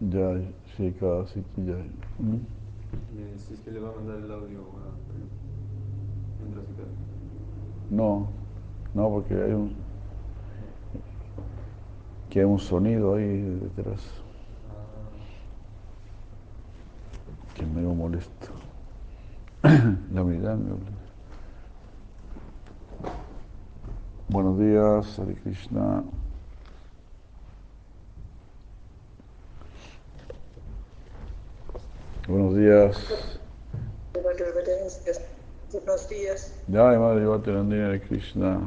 Ya, sí, cada que ya. ¿Mm? Eh, si es que le va a mandar el audio a mientras se queda. No, no, porque hay un que hay un sonido ahí detrás Ah, que es medio molesto. La unidad me habla. Buenos días, Hare Krishna. Buenos días. Buenos días. Jai Madre Yogatirandini Hare Krishna.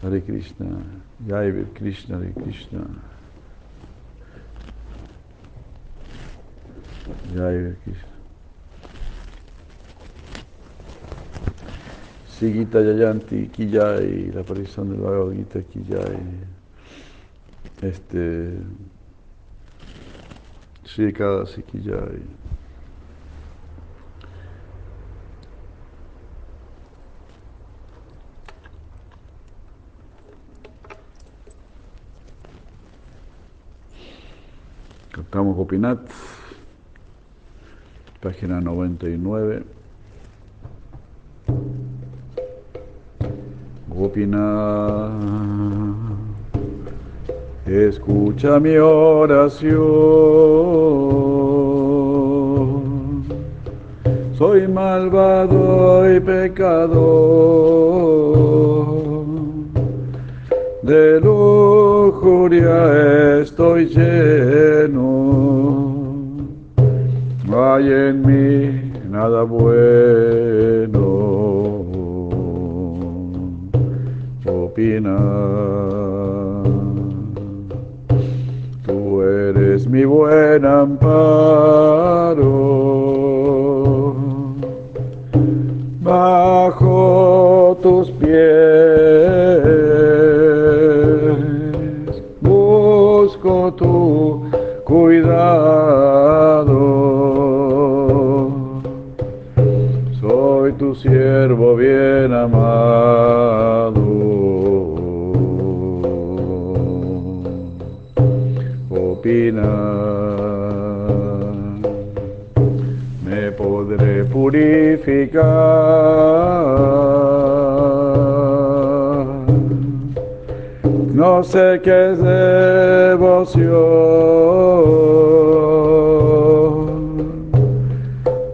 Hare Krishna. Jai Vir Krishna Hare Krishna. Jai Vir Krishna. Sí, Gita Yayanti, Ki Jai, la aparición del Bhagavad Gita, Ki Jai. Este. Ki Jai. Cantamos Gopinath, página 99. Gopinath, escucha mi oración. Soy malvado y pecador. De lujuria estoy lleno, no hay en mí nada bueno. Opina, mi buen amparo bajo tus pies. Busco tu cuidado. Soy tu siervo bien amado. Purificar. No sé qué devoción.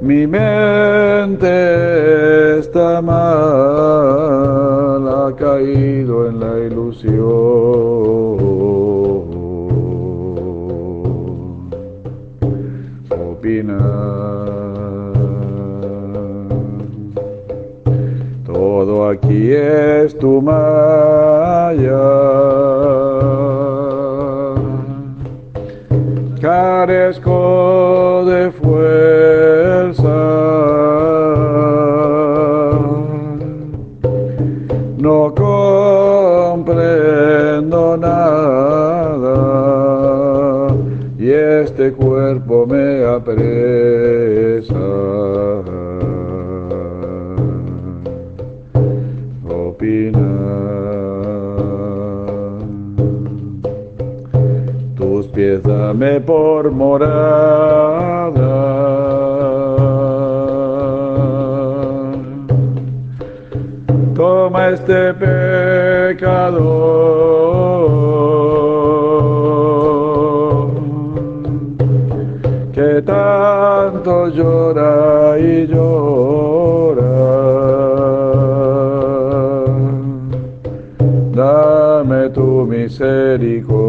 Mi mente está mal, ha caído en la ilusión opina. Aquí es tu maya. Carezco de fuerza. No comprendo nada y este cuerpo me apresa. Dame por morada. Toma este pecador que tanto llora y llora. Dame tu misericordia.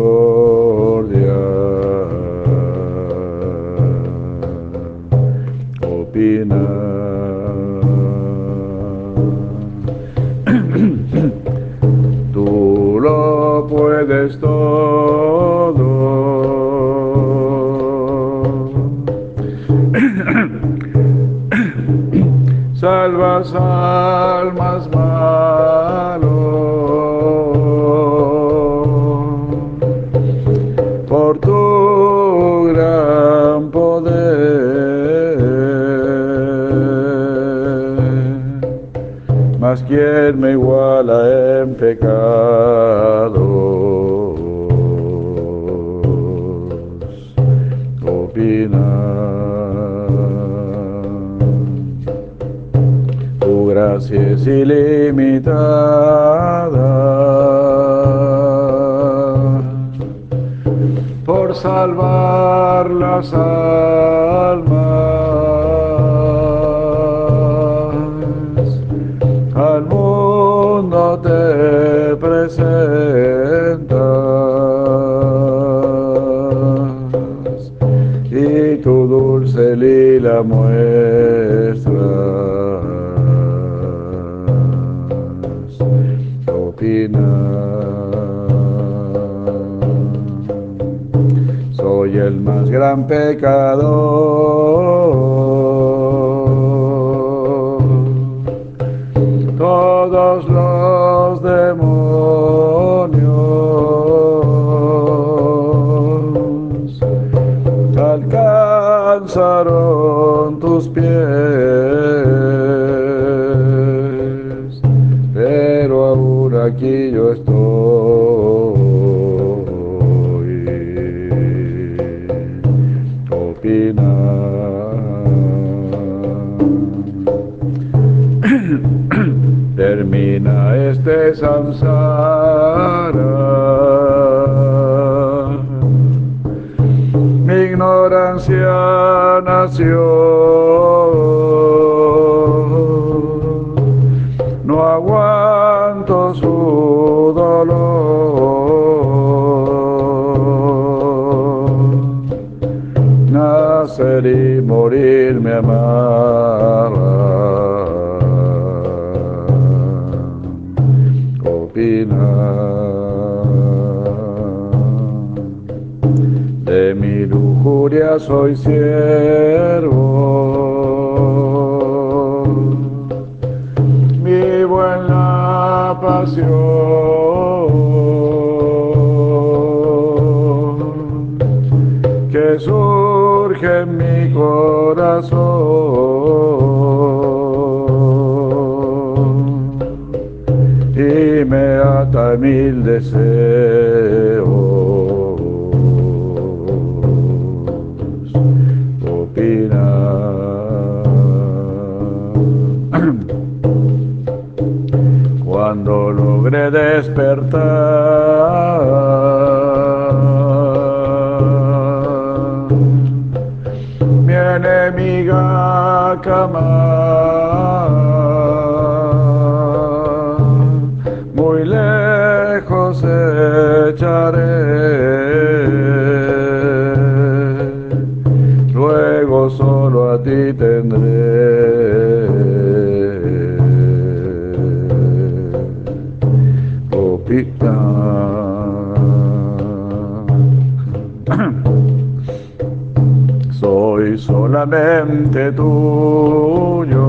soy solamente tuyo.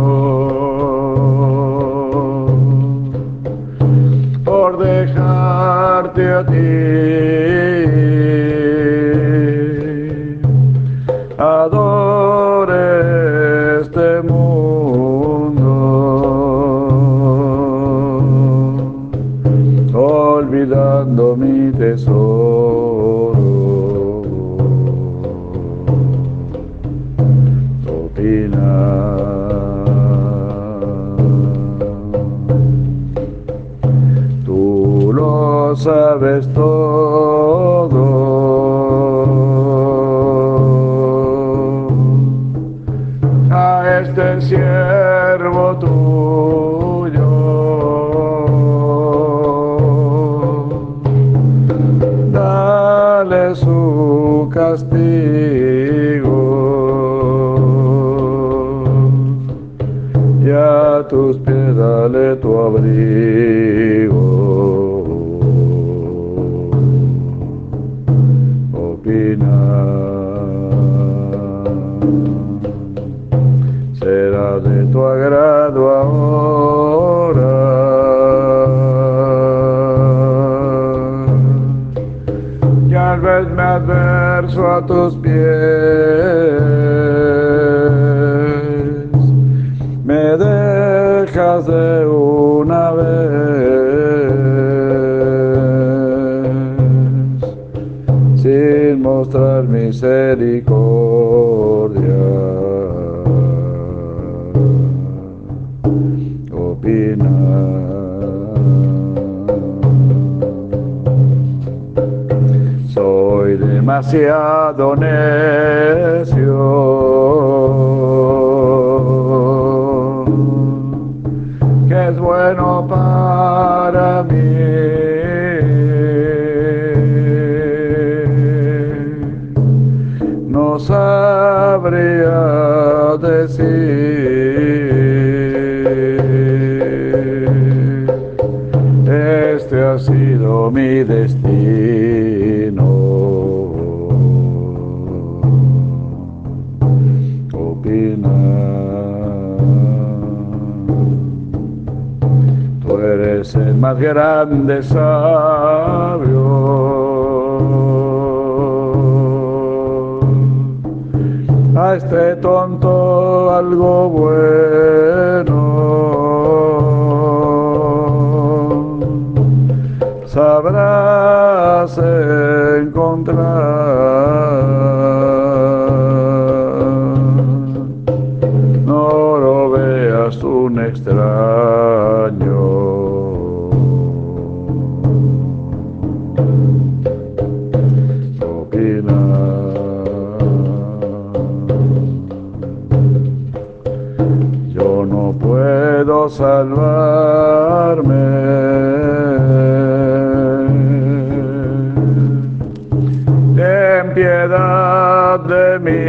Por dejarte a ti. Adore este mundo, olvidando mi tesoro. sabes todo. A este siervo tuyo. Dale su castigo. Y a tus pies dale tu abrigo. a tus pies. Me dejas de una vez sin mostrar misericordia. Demasiado necio que es bueno para mí. No sabría decir, este ha sido mi destino. Grande sabio. A este tonto algo bueno. Sabrás encontrar. No lo veas un extraño. Salvarme. Ten piedad de mí.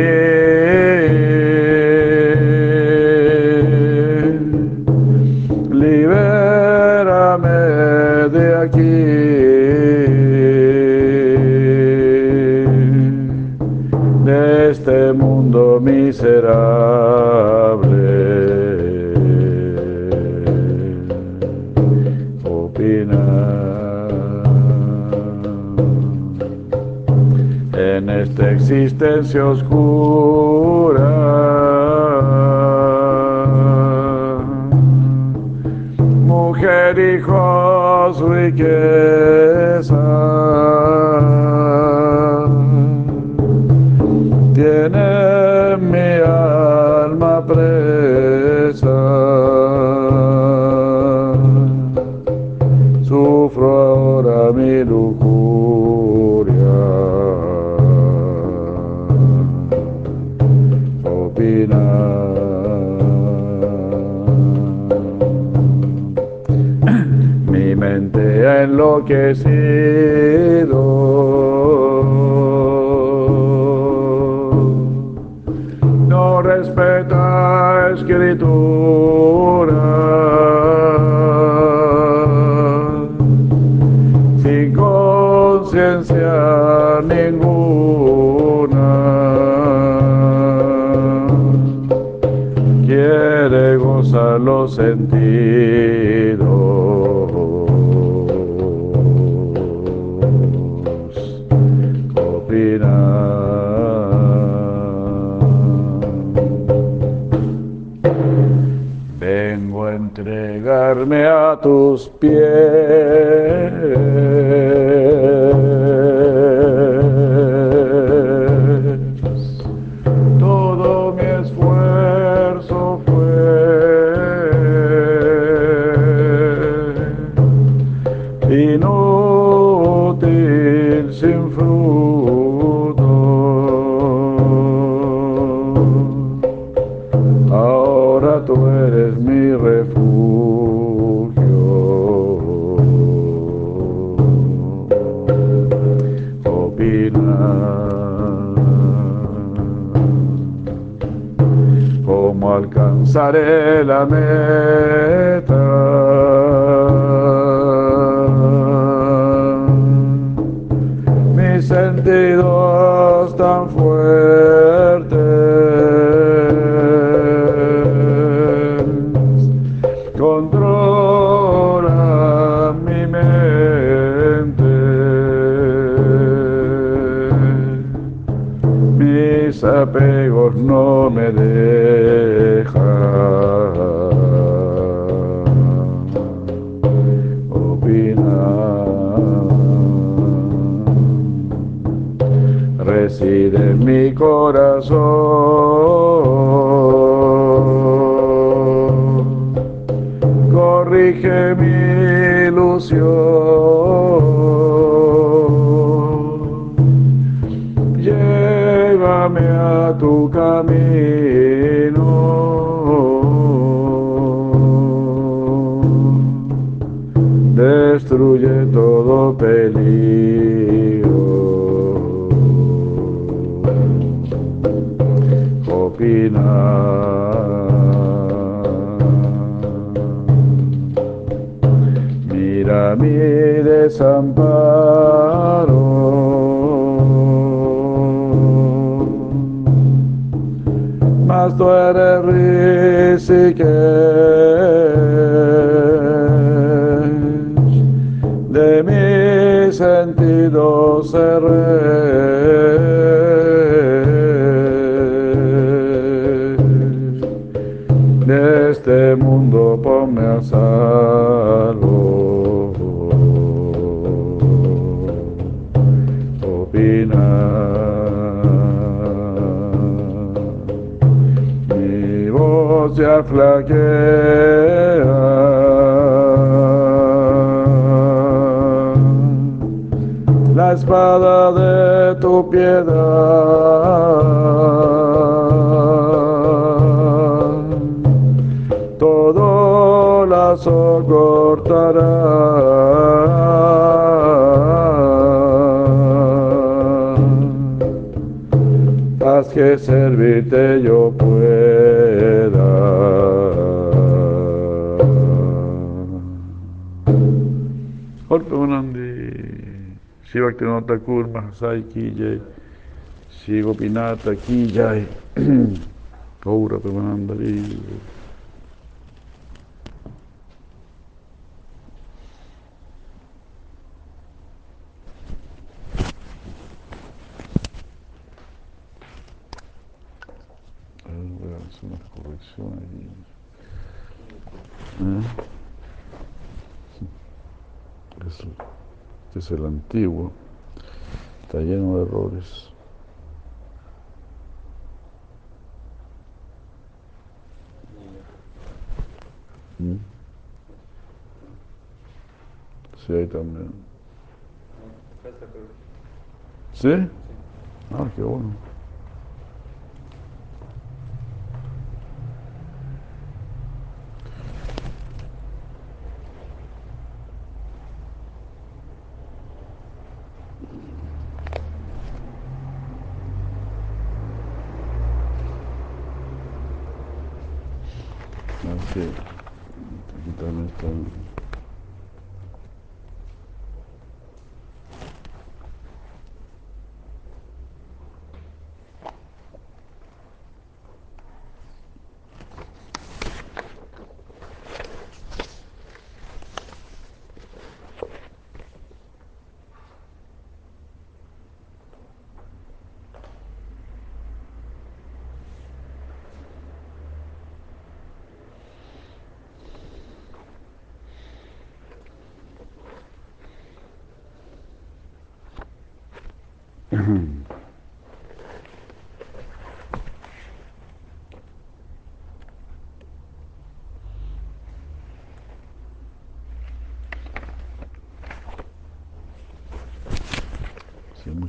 Libérame de aquí, de este mundo miserable. Existencia oscura. Mujer, hijos, riqueza. Enloquecido. No respeta escritura. Sin conciencia ninguna. Quiere gozar los sentidos. Entregarme a tus pies. Alcanzaré la meta. Mis sentidos tan fuertes controlan mi mente. Mis apegos no me dejan corazón. Corrige mi ilusión. Llévame a tu camino. Destruye todo peligro. Desamparo. Mas tú eres Risiquesh, de mis sentidos seré. De este mundo ponme a salvo. Flaquea. La espada de tu piedad todo lazo cortará. Haz que servirte yo. Orpemanandi, Shivaktinota Thakur, Mahasai Ki Jai, Shivopinata Ki Jai, Gaura Premanandari. A ver, voy a hacer unas correcciones. ¿Eh? Es- Este es el antiguo. Está lleno de errores. ¿Mm? Sí, ahí también. Sí. Ah, qué bueno. Así. Aquí también está.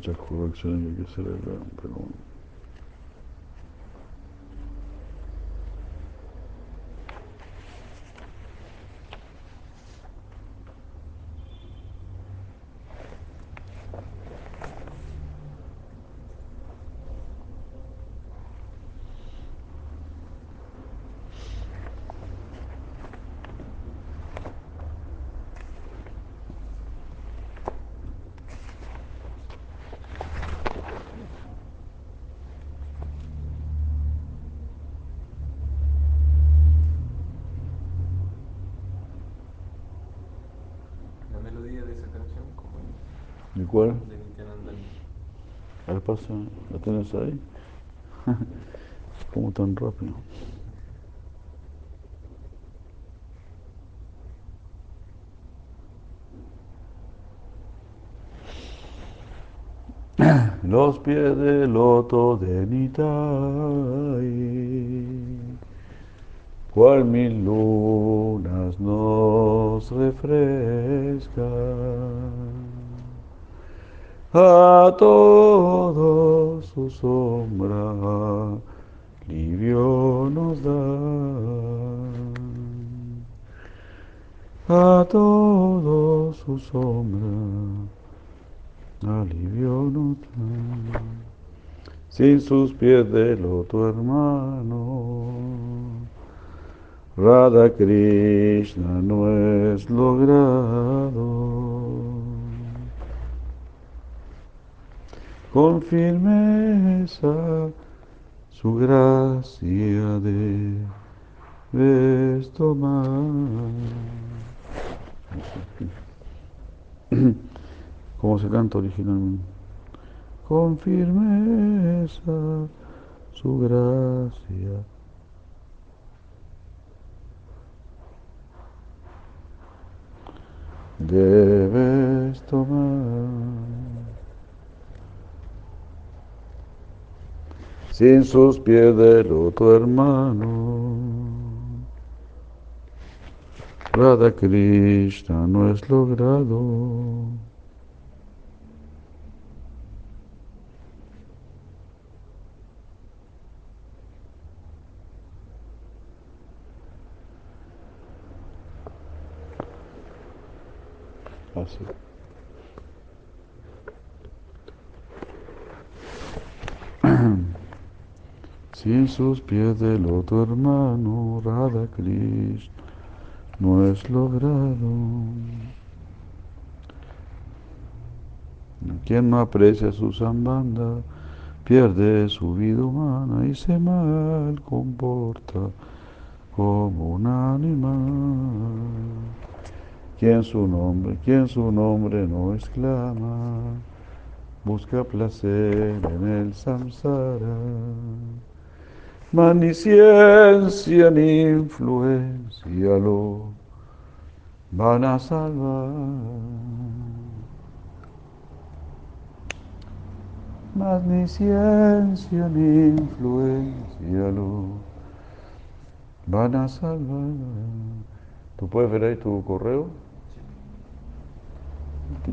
Muchas correcciones que hay que acá, pero bueno. La melodía de esa canción, como ¿Y cuál? de Nityananda. A ver, pasa, ¿la tienes ahí? ¿Cómo tan rápido? los pies del loto de Nitai, cual mil lunas nos refrescan, a todos su sombra alivio nos da, a todos su sombra alivio no sin sus pies de loto hermano. Radha Krishna no es logrado. Con firmeza su gracia debes tomar. ¿Cómo se canta originalmente? Con firmeza su gracia. Debes tomar. Sin sus pies del otro hermano. Radha Krishna no es logrado. Sin sus pies del otro hermano, Radha Krishna, no es logrado. Quien no aprecia su zambanda, pierde su vida humana y se mal comporta como un animal. Quien su nombre, quien su nombre no exclama, busca placer en el samsara. Mas ni influencia lo van a salvar. Mas ni ciencia ni influencia lo van a salvar. ¿Tú puedes ver ahí tu correo?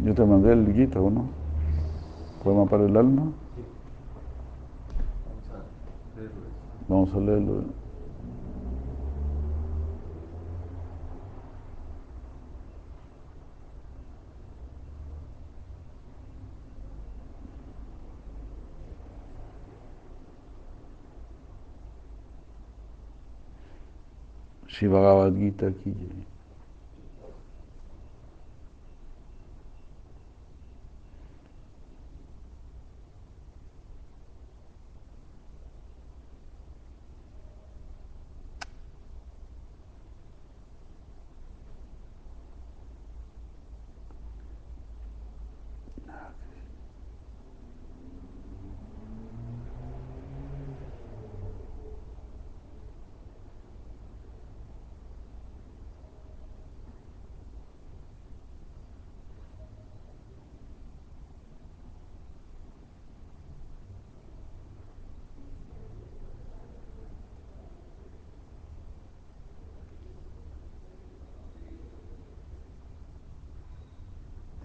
Yo te mandé el guita, ¿o no? ¿Podemos para el alma? Sí. Vamos a leerlo. Vamos a leerlo. Shiva Gita aquí.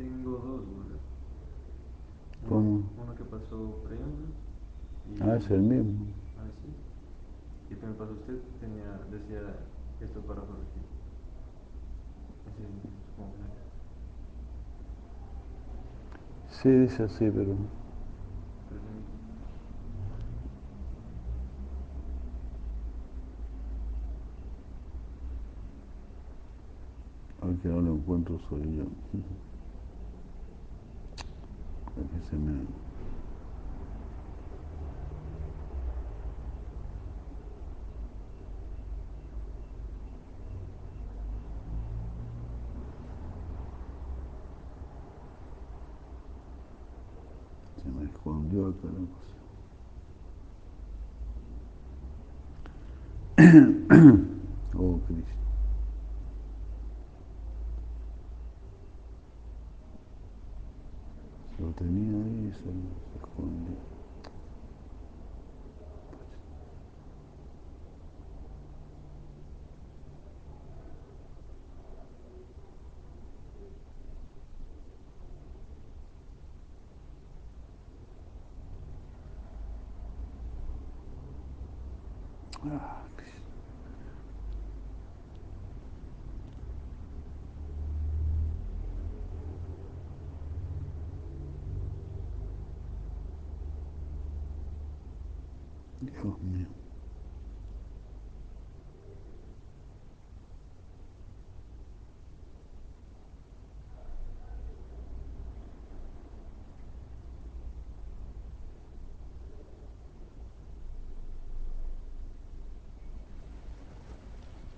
Tengo dos, dudas. ¿Cómo? Uno que pasó Prem. Ah, es el mismo. Ah, sí. Y que me pasó usted, tenía, decía esto para corregir. Así, supongo Sí, dice así, pero... Aunque no lo encuentro soy yo. que se me... Se me la cosa. oh, Cristo. tenía ahí, se, se escondió. Ah, Dios mío.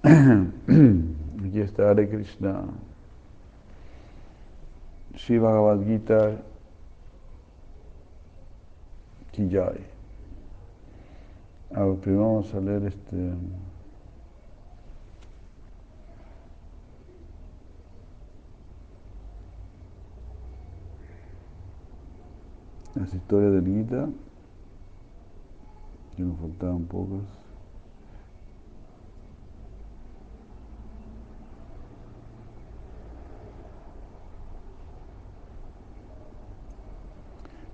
Aquí está Hare Krishna. Shiva Bhagavad Gita Ki Jai. A primero vamos a leer este. Las historias del Gita, que nos faltaban pocas.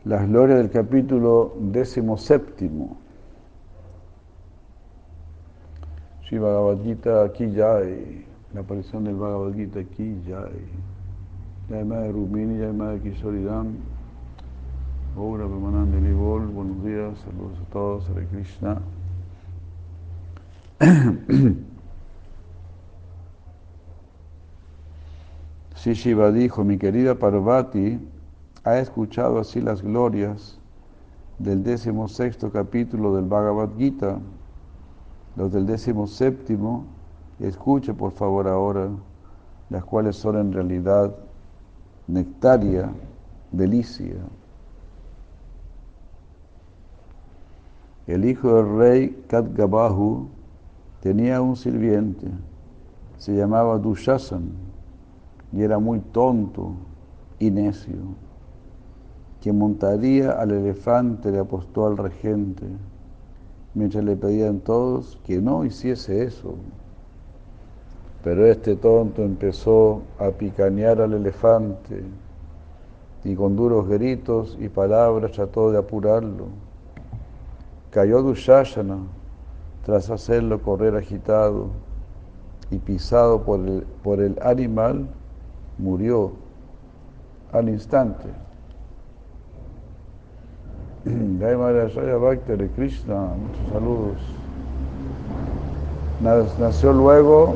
Las glorias del capítulo décimo séptimo. Shiva Bhagavad Gita la aparición del Bhagavad Gita aquí Jai. La de Rumini, la de Kishoridam, Obra Permanente Libol, buenos días, saludos a todos, Hare Krishna. Sí, Shiva dijo, mi querida Parvati, ha escuchado así las glorias del décimo sexto capítulo del Bhagavad Gita, los del décimo séptimo, escuche por favor ahora, las cuales son en realidad nectaria, delicia. El hijo del rey Kadgabahu tenía un sirviente, se llamaba Dushasan, y era muy tonto y necio. Quien montaría al elefante le apostó al regente, mientras le pedían todos que no hiciese eso. Pero este tonto empezó a picanear al elefante y con duros gritos y palabras trató de apurarlo. Cayó Dushashana tras hacerlo correr agitado y pisado por el, por el animal, murió al instante. Jai Maharaj Bhakti de Krishna, muchos saludos. Nació luego,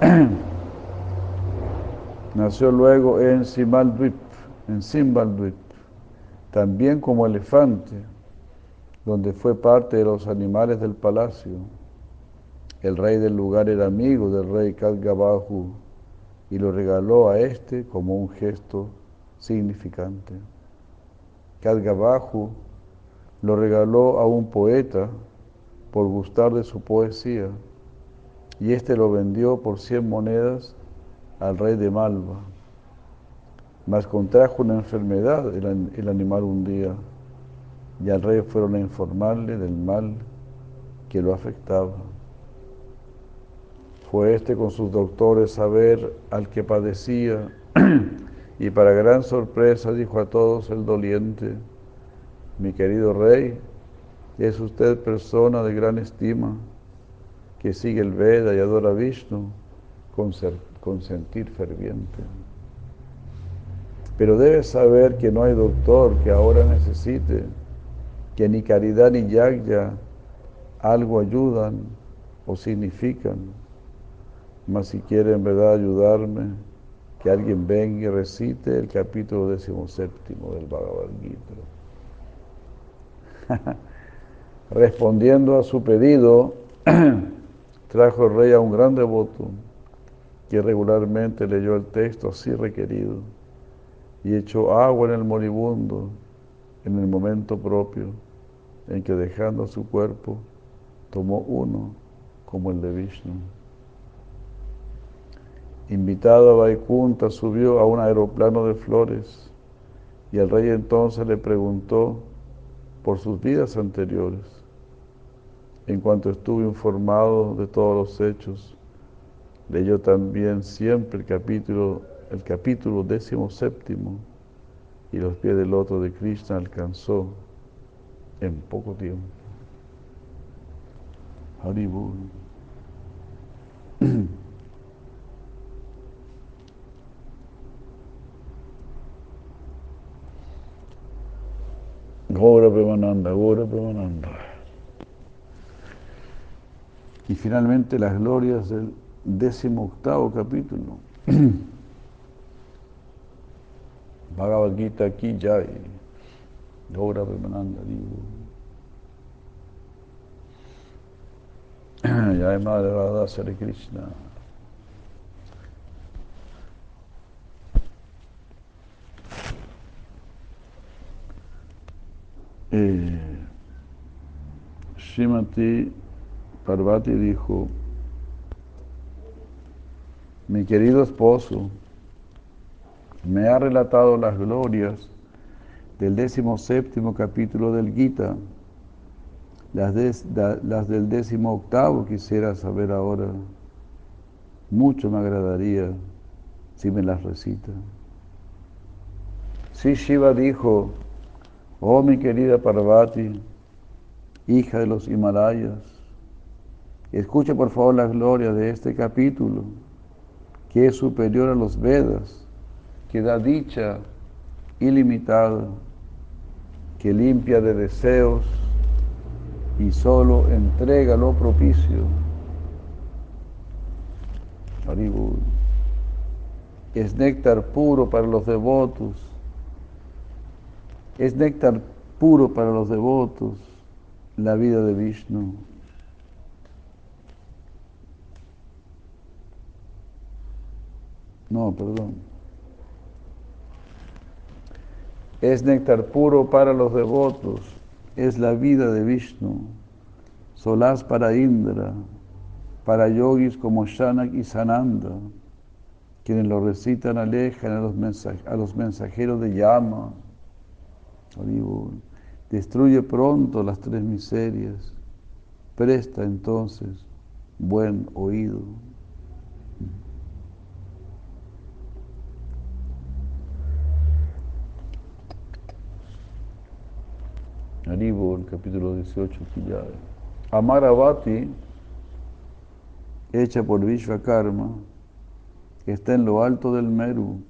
nació luego en Simaldwip, en Simbaldwip, también como elefante, donde fue parte de los animales del palacio. El rey del lugar era amigo del rey Kadgabahu y lo regaló a este como un gesto significante. Kadgabahu lo regaló a un poeta por gustar de su poesía y éste lo vendió por 100 monedas al rey de Malva. Mas contrajo una enfermedad el, el animal un día y al rey fueron a informarle del mal que lo afectaba. Fue este con sus doctores a ver al que padecía y para gran sorpresa dijo a todos el doliente, mi querido rey, es usted persona de gran estima, que sigue el Veda y adora a Vishnu con, con sentir ferviente. Pero debe saber que no hay doctor que ahora necesite, que ni caridad ni yagya algo ayudan o significan. Mas si quiere en verdad ayudarme, que alguien venga y recite el capítulo decimoséptimo del Bhagavad Gita. Respondiendo a su pedido, trajo el rey a un gran devoto que regularmente leyó el texto así requerido y echó agua en el moribundo en el momento propio en que dejando su cuerpo tomó uno como el de Vishnu. Invitado a Vaikunta subió a un aeroplano de flores Y el rey entonces le preguntó por sus vidas anteriores. En cuanto estuvo informado de todos los hechos, leyó también siempre el capítulo, el capítulo décimo séptimo y los pies del otro de Krishna alcanzó en poco tiempo. Haribur. Gora Premananda, Gora Premananda. Y finalmente las glorias del décimo octavo capítulo. Bhagavad Gita aquí ya. Gora Premananda, digo. Jai Madre Radha Krishna. Eh, Shrimati Parvati dijo, mi querido esposo me ha relatado las glorias del décimo séptimo capítulo del Gita, las, del décimo octavo quisiera saber ahora, mucho me agradaría si me las recita. Sí, Shiva dijo, Oh mi querida Parvati, hija de los Himalayas, escuche por favor la gloria de este capítulo, que es superior a los Vedas, que da dicha ilimitada, que limpia de deseos y solo entrega lo propicio. Es néctar puro para los devotos es néctar puro para los devotos, la vida de Vishnu. No, perdón. Es néctar puro para los devotos, es la vida de Vishnu. Solaz para Indra, para yogis como Shanak y Sananda, quienes lo recitan alejan a los, mensajeros de Yama Destruye pronto las tres miserias. Presta entonces buen oído. el capítulo 18, Amaravati, hecha por Vishvakarma, está en lo alto del Meru,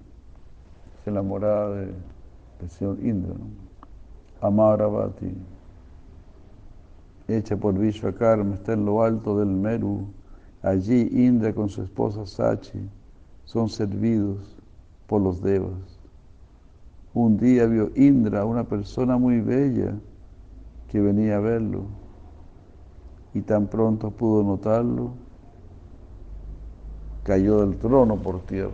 es la del señor Indra. Amaravati, hecha por Vishvakarma, está en lo alto del Meru. Allí Indra con su esposa Sachi son servidos por los devas. Un día vio Indra una persona muy bella que venía a verlo y tan pronto pudo notarlo, cayó del trono por tierra.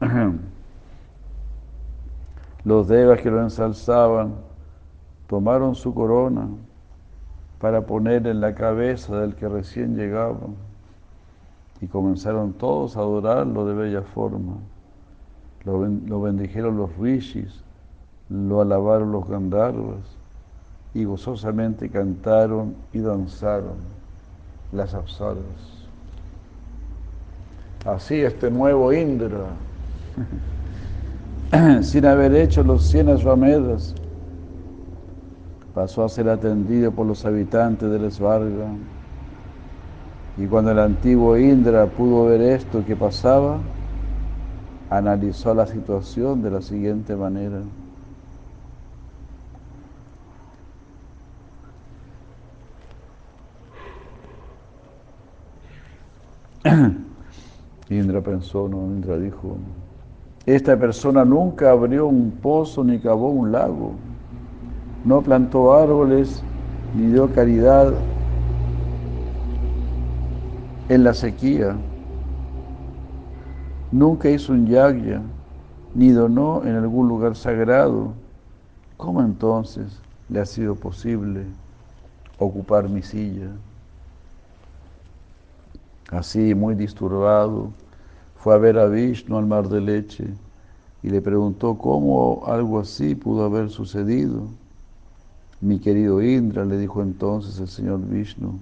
Los devas que lo ensalzaban tomaron su corona para poner en la cabeza del que recién llegaba y comenzaron todos a adorarlo de bella forma. Lo, bendijeron los rishis, lo alabaron los gandharvas y gozosamente cantaron y danzaron las apsaras. Así este nuevo Indra sin haber hecho los cien Asvamedas, pasó a ser atendido por los habitantes del Svarga. Y cuando el antiguo Indra pudo ver esto que pasaba, analizó la situación de la siguiente manera. Indra pensó, no, Indra dijo, esta persona nunca abrió un pozo ni cavó un lago, no plantó árboles ni dio caridad en la sequía, nunca hizo un yagya ni donó en algún lugar sagrado. ¿Cómo entonces le ha sido posible ocupar mi silla? Así, muy disturbado, fue a ver a Vishnu al mar de leche y le preguntó cómo algo así pudo haber sucedido. Mi querido Indra, le dijo entonces el señor Vishnu,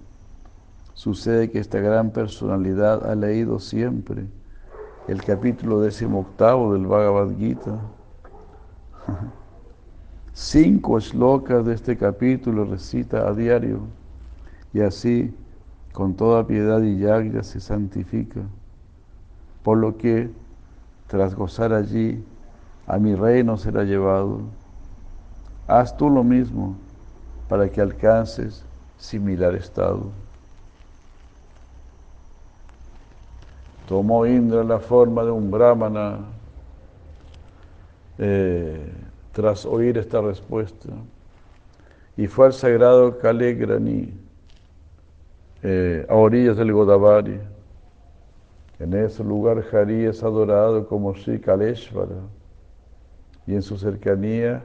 sucede que esta gran personalidad ha leído siempre el capítulo decimoctavo del Bhagavad Gita. Cinco shlokas de este capítulo recita a diario y así con toda piedad y yagya se santifica. Por lo que, tras gozar allí, a mi reino será llevado. Haz tú lo mismo para que alcances similar estado. Tomó Indra la forma de un brahmana eh, tras oír esta respuesta y fue al sagrado Kalegrani eh, a orillas del Godavari. En ese lugar Hari es adorado como Sri Kaleshvara y en su cercanía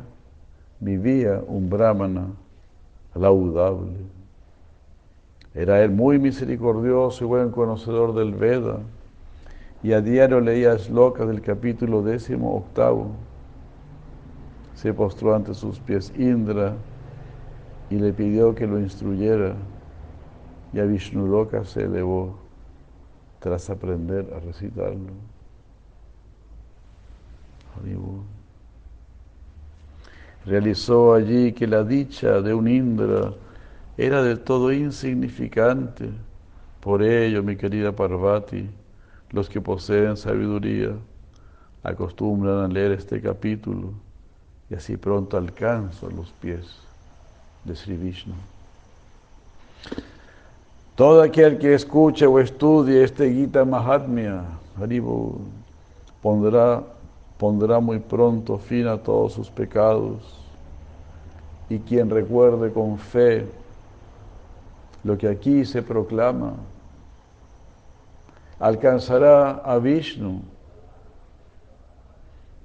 vivía un brahmana laudable. Era él muy misericordioso y buen conocedor del Veda y a diario leía locas del capítulo décimo octavo. Se postró ante sus pies Indra y le pidió que lo instruyera y a Vishnuloka se elevó tras aprender a recitarlo. Realizó allí que la dicha de un Indra era del todo insignificante. Por ello, mi querida Parvati, los que poseen sabiduría acostumbran a leer este capítulo y así pronto alcanzan los pies de Sri Vishnu. Todo aquel que escuche o estudie este Gita Mahatmya, Haribo, pondrá, pondrá muy pronto fin a todos sus pecados. Y quien recuerde con fe lo que aquí se proclama, alcanzará a Vishnu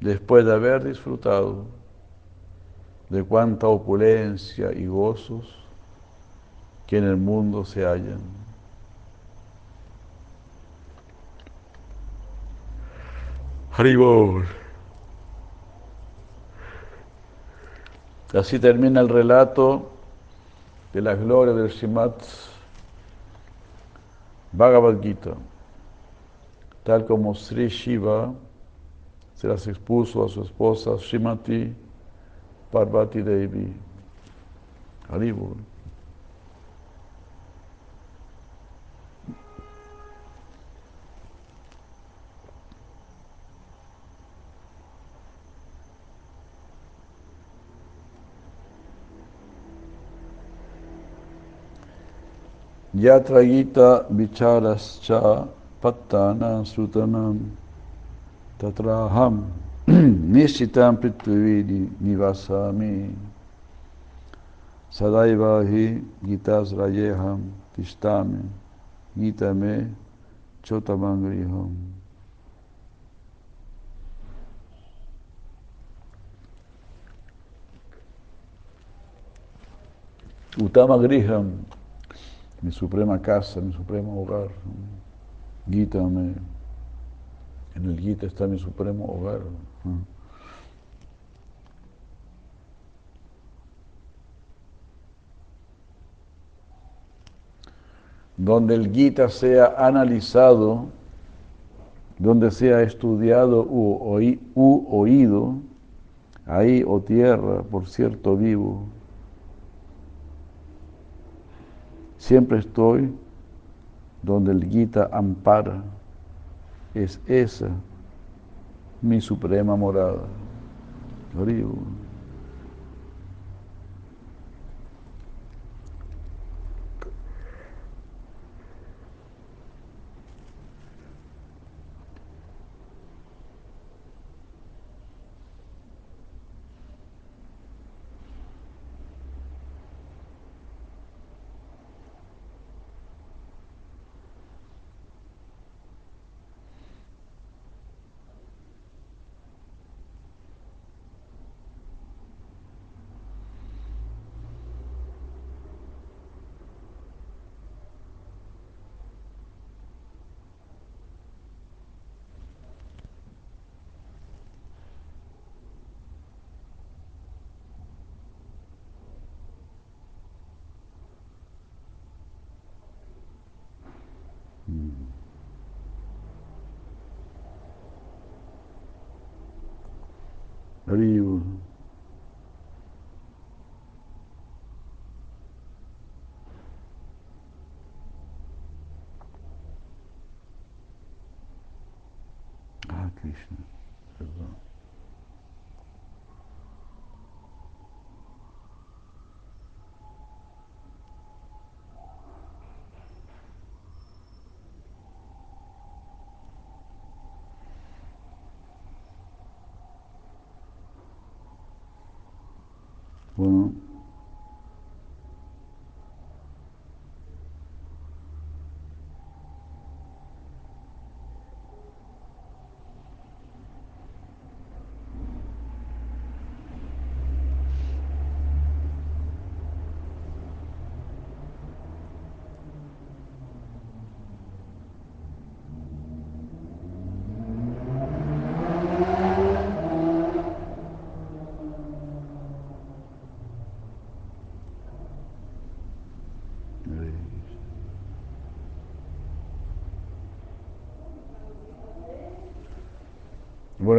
después de haber disfrutado de cuánta opulencia y gozos en el mundo se hallan. Haribol. Así termina el relato de la gloria del Srimad Bhagavad Gita tal como Sri Shiva se las expuso a su esposa Srimati Parvati Devi. Haribol. यत्रगीता विचारश्च पत्ताना श्रुतनाम तत्राहम निश्चिता पृथ्वी निवासा सदैव हि गीता श्राये गीता मे चौतमांगरी हम उतम mi suprema casa, mi supremo hogar. Gita, en el Gita está mi supremo hogar. Donde el Gita sea analizado, donde sea estudiado u, oído, ahí, o oh tierra, por cierto, vivo. Siempre estoy donde el Gita ampara, es esa mi suprema morada.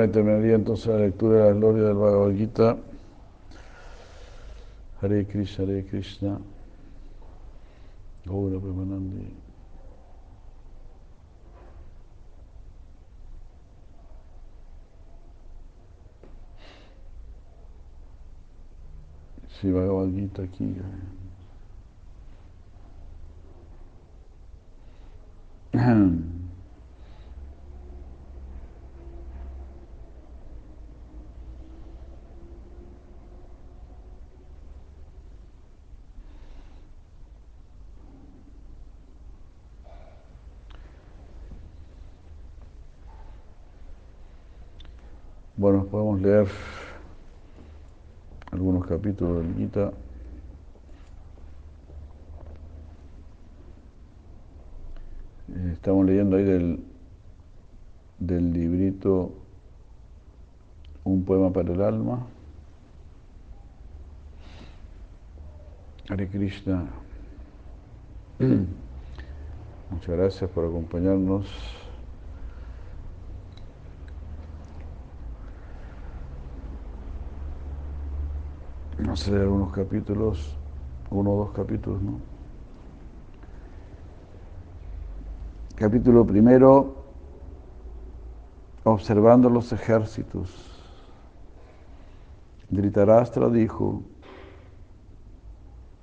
Bueno, terminaría entonces la lectura de la gloria del Bhagavad Gita. Hare Krishna, Hare Krishna. Gaura Premanandi. Sí, Bhagavad Gita aquí. Bueno, podemos leer algunos capítulos del Gita. Eh, Estamos leyendo ahí del, del librito Un poema para el alma. Hare Krishna. Muchas gracias por acompañarnos. Vamos a leer algunos capítulos, uno o dos capítulos, ¿no? Capítulo primero, observando los ejércitos. Dhritarashtra dijo,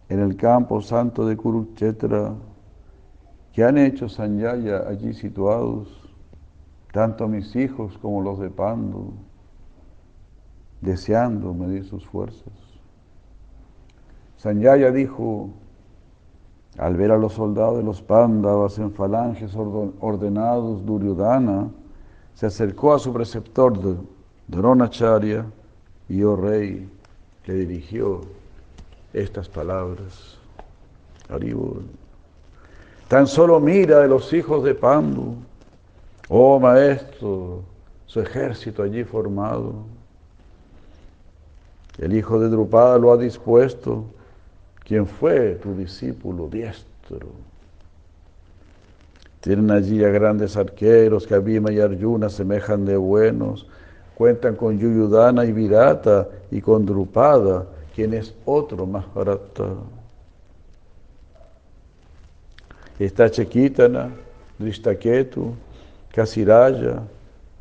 en el campo santo de Kurukshetra, que han hecho Sanjaya allí situados, tanto mis hijos como los de Pandu, deseando medir sus fuerzas. Sanjaya dijo, al ver a los soldados de los Pándavas en falanges ordenados, Duryodhana se acercó a su preceptor Dronacharya y, oh rey, le dirigió estas palabras. Haribol. Tan solo mira de los hijos de Pandu, oh maestro, su ejército allí formado. El hijo de Drupada lo ha dispuesto quien fue tu discípulo diestro. Tienen allí a grandes arqueros que Abhima y Arjuna semejan de buenos. Cuentan con Yuyudana y Virata y con Drupada, quien es otro más barata. Está Chequitana, Drishtaketu, Kasiraya,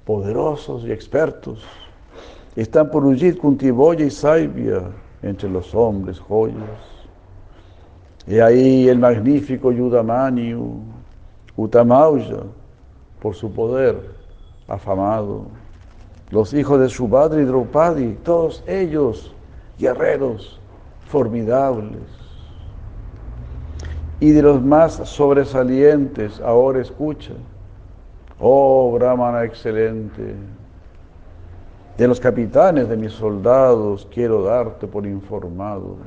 poderosos y expertos. Están Purujit, Kuntiboya y Saibia entre los hombres joyas. Y ahí el magnífico Yudamanyu, Utamauya, por su poder afamado. Los hijos de Subhadra y Draupadi, todos ellos guerreros formidables. Y de los más sobresalientes, ahora escucha, oh Brahmana excelente, de los capitanes de mis soldados quiero darte por informado.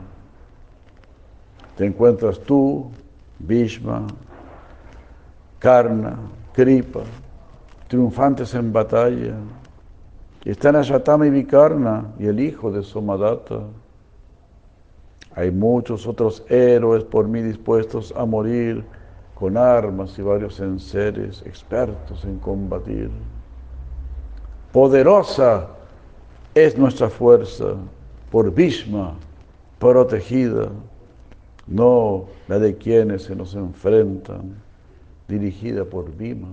Te encuentras tú, Bhishma, Karna, Kripa, triunfantes en batalla. Están Ashatama y Vikarna y el hijo de Somadatta. Hay muchos otros héroes por mí dispuestos a morir con armas y varios enseres, expertos en combatir. Poderosa es nuestra fuerza, por Bhishma, protegida, no la de quienes se nos enfrentan, dirigida por Bhima.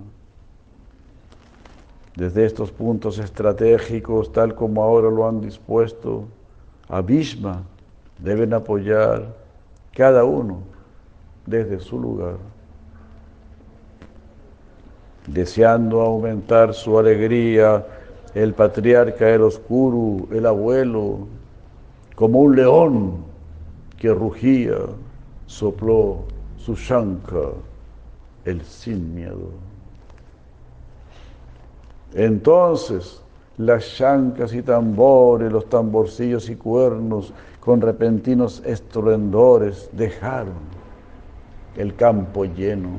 Desde estos puntos estratégicos, tal como ahora lo han dispuesto, a deben apoyar cada uno desde su lugar, deseando aumentar su alegría, el patriarca el oscuro, el abuelo, como un león que rugía, sopló su shanka, el sin miedo. Entonces, las chancas y tambores, los tamborcillos y cuernos, con repentinos estruendores, dejaron el campo lleno.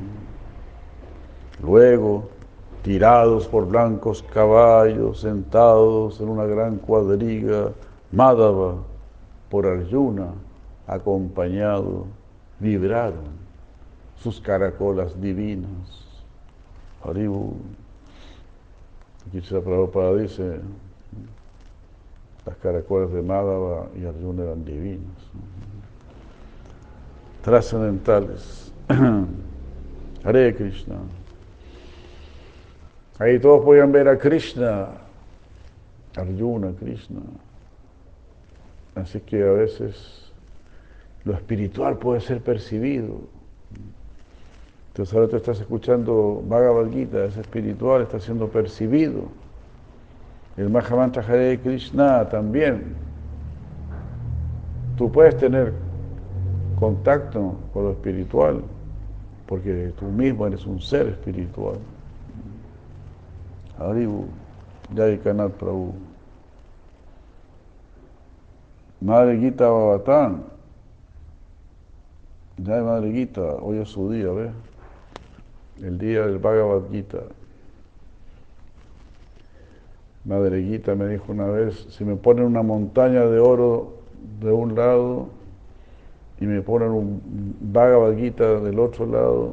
Luego, tirados por blancos caballos, sentados en una gran cuadriga, Madhava, por Arjuna, acompañado, vibraron sus caracolas divinas. Haribu. Aquí se Prabhupada dice, las caracolas de Madhava y Arjuna eran divinas, trascendentales. Hare Krishna. Ahí todos podían ver a Krishna, Arjuna, Krishna. Así que a veces lo espiritual puede ser percibido. Entonces ahora tú estás escuchando Bhagavad Gita, es espiritual, está siendo percibido. El Mahamantra Hare Krishna también. Tú puedes tener contacto con lo espiritual, porque tú mismo eres un ser espiritual. Haribu, Jai Kanat Prabhu. Madre Gita Babatán. Jai Madre Gita, hoy es su día, ¿ves? El día del Bhagavad Gita. Madre Gita me dijo una vez, si me ponen una montaña de oro de un lado y me ponen un Bhagavad Gita del otro lado,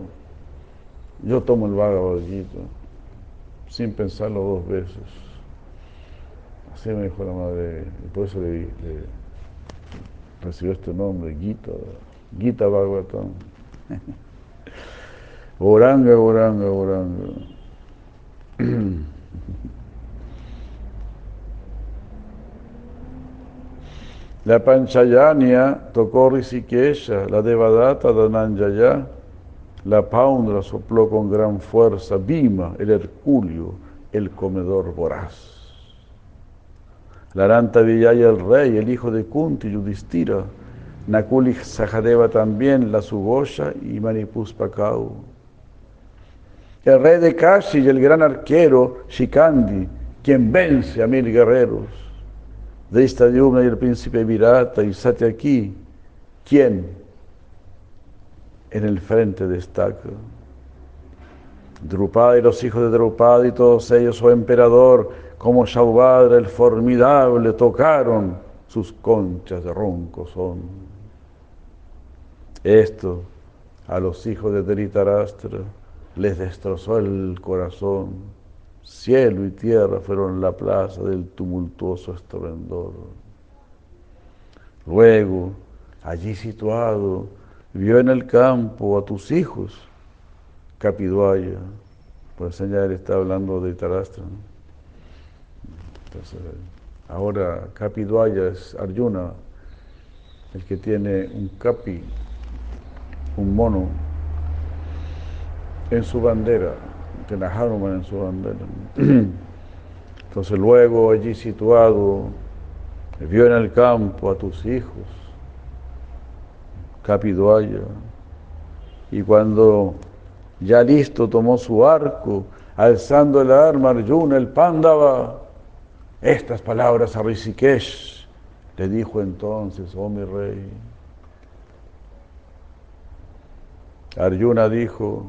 yo tomo el Bhagavad Gita sin pensarlo dos veces. Así me dijo la madre, y por eso le, recibió este nombre, Gita, Gita Bhagavatam. Oranga, oranga, oranga. La Panchayania tocó Rishikesha, la Devadatta Dananjaya, la Paundra sopló con gran fuerza, Bhima, el Herculio, el comedor voraz. La Aranta Villaya, el rey, el hijo de Kunti, Yudhistira, Nakuli Sahadeva también, la Sugosha y Manipuspakau. El rey de Kashi y el gran arquero Shikandi, quien vence a mil guerreros. De esta y el príncipe Virata y Satyaki, quien en el frente destaca. Drupad y los hijos de Drupad y todos ellos, oh emperador, como Shaubadra el formidable, tocaron sus conchas de ronco son. Esto a los hijos de Dhritarashtra les destrozó el corazón. Cielo y tierra fueron la plaza del tumultuoso estruendor. Luego, allí situado, vio en el campo a tus hijos, Capiduaya, por enseñar, está hablando de Tarastra. Ahora Capiduaya es Arjuna, el que tiene un capi, un mono, en su bandera, tiene a Hanuman en su bandera. Entonces luego allí situado, vio en el campo a tus hijos, Capiduaya. Y cuando ya listo tomó su arco, alzando el arma Arjuna, el Pándava, estas palabras a Rishikesh le dijo entonces, oh mi rey. Arjuna dijo,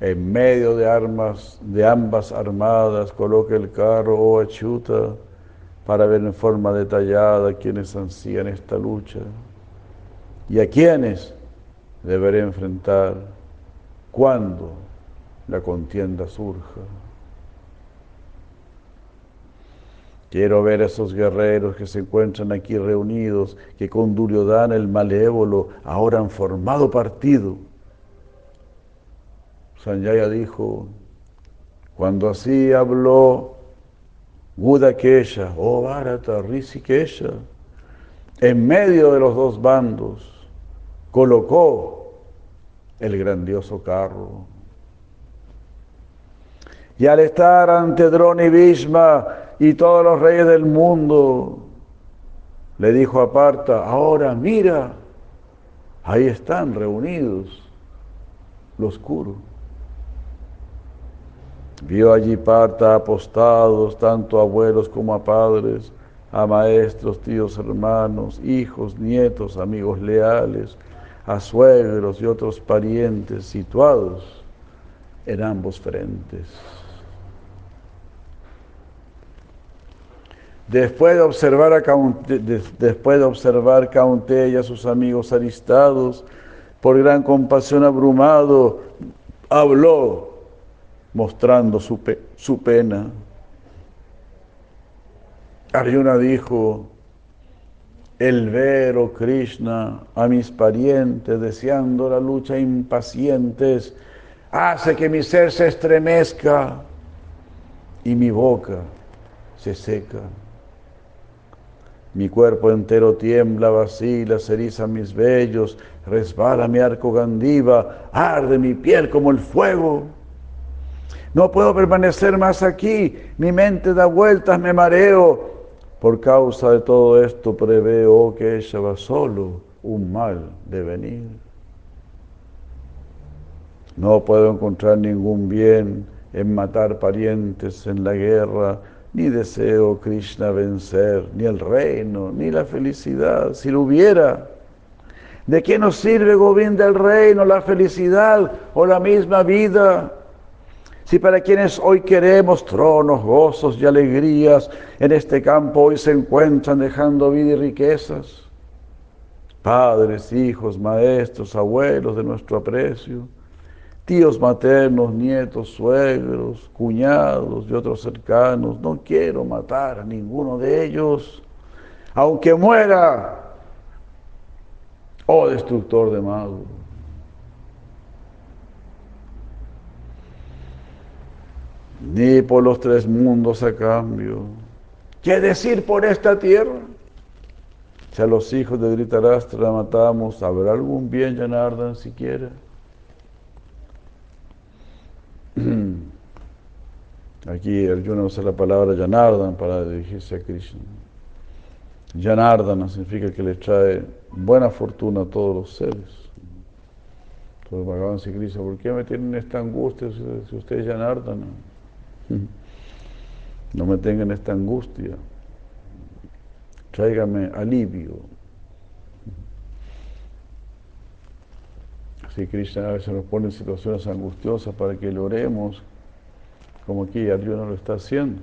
en medio de armas, de ambas armadas, coloque el carro, oh Achuta, para ver en forma detallada quienes ansían esta lucha y a quiénes deberé enfrentar cuando la contienda surja. Quiero ver a esos guerreros que se encuentran aquí reunidos, que con Duryodhana el malévolo ahora han formado partido. Sanjaya dijo, cuando así habló Gudakesha, oh Bharata, en medio de los dos bandos colocó el grandioso carro. Y al estar ante Drona y Bhishma y todos los reyes del mundo, le dijo a Parta, ahora mira, ahí están reunidos los curos. Vio allí Parta apostados, tanto a abuelos como a padres, a maestros, tíos, hermanos, hijos, nietos, amigos leales, a suegros y otros parientes situados en ambos frentes. Después de observar a después de observar y a sus amigos aristados, por gran compasión abrumado, habló mostrando su, su pena. Arjuna dijo, el ver, oh Krishna, a mis parientes deseando la lucha impacientes, hace que mi ser se estremezca y mi boca se seca. Mi cuerpo entero tiembla, vacila, se eriza mis vellos, resbala mi arco gandiva, arde mi piel como el fuego. No puedo permanecer más aquí, mi mente da vueltas, me mareo. Por causa de todo esto preveo que ella va solo un mal de venir. No puedo encontrar ningún bien en matar parientes en la guerra, ni deseo Krishna vencer, ni el reino, ni la felicidad. Si lo hubiera, ¿de qué nos sirve Govinda el reino, la felicidad o la misma vida? Si para quienes hoy queremos tronos, gozos y alegrías, en este campo hoy se encuentran dejando vida y riquezas, padres, hijos, maestros, abuelos de nuestro aprecio, tíos maternos, nietos, suegros, cuñados y otros cercanos. No quiero matar a ninguno de ellos, aunque muera, oh destructor de mago. Ni por los tres mundos a cambio. ¿Qué decir por esta tierra? Si a los hijos de Dhritarashtra matamos, ¿habrá algún bien, Janardan, siquiera? Aquí Arjuna usa la palabra Janardana para dirigirse a Krishna. Janardana significa que le trae buena fortuna a todos los seres. Entonces Bhagavan se Krishna, ¿por qué me tienen esta angustia si usted es Janardana? No me tengan esta angustia. Tráigame alivio. Así Krishna a veces nos pone en situaciones angustiosas para que le oremos, como aquí Arjuna lo está haciendo.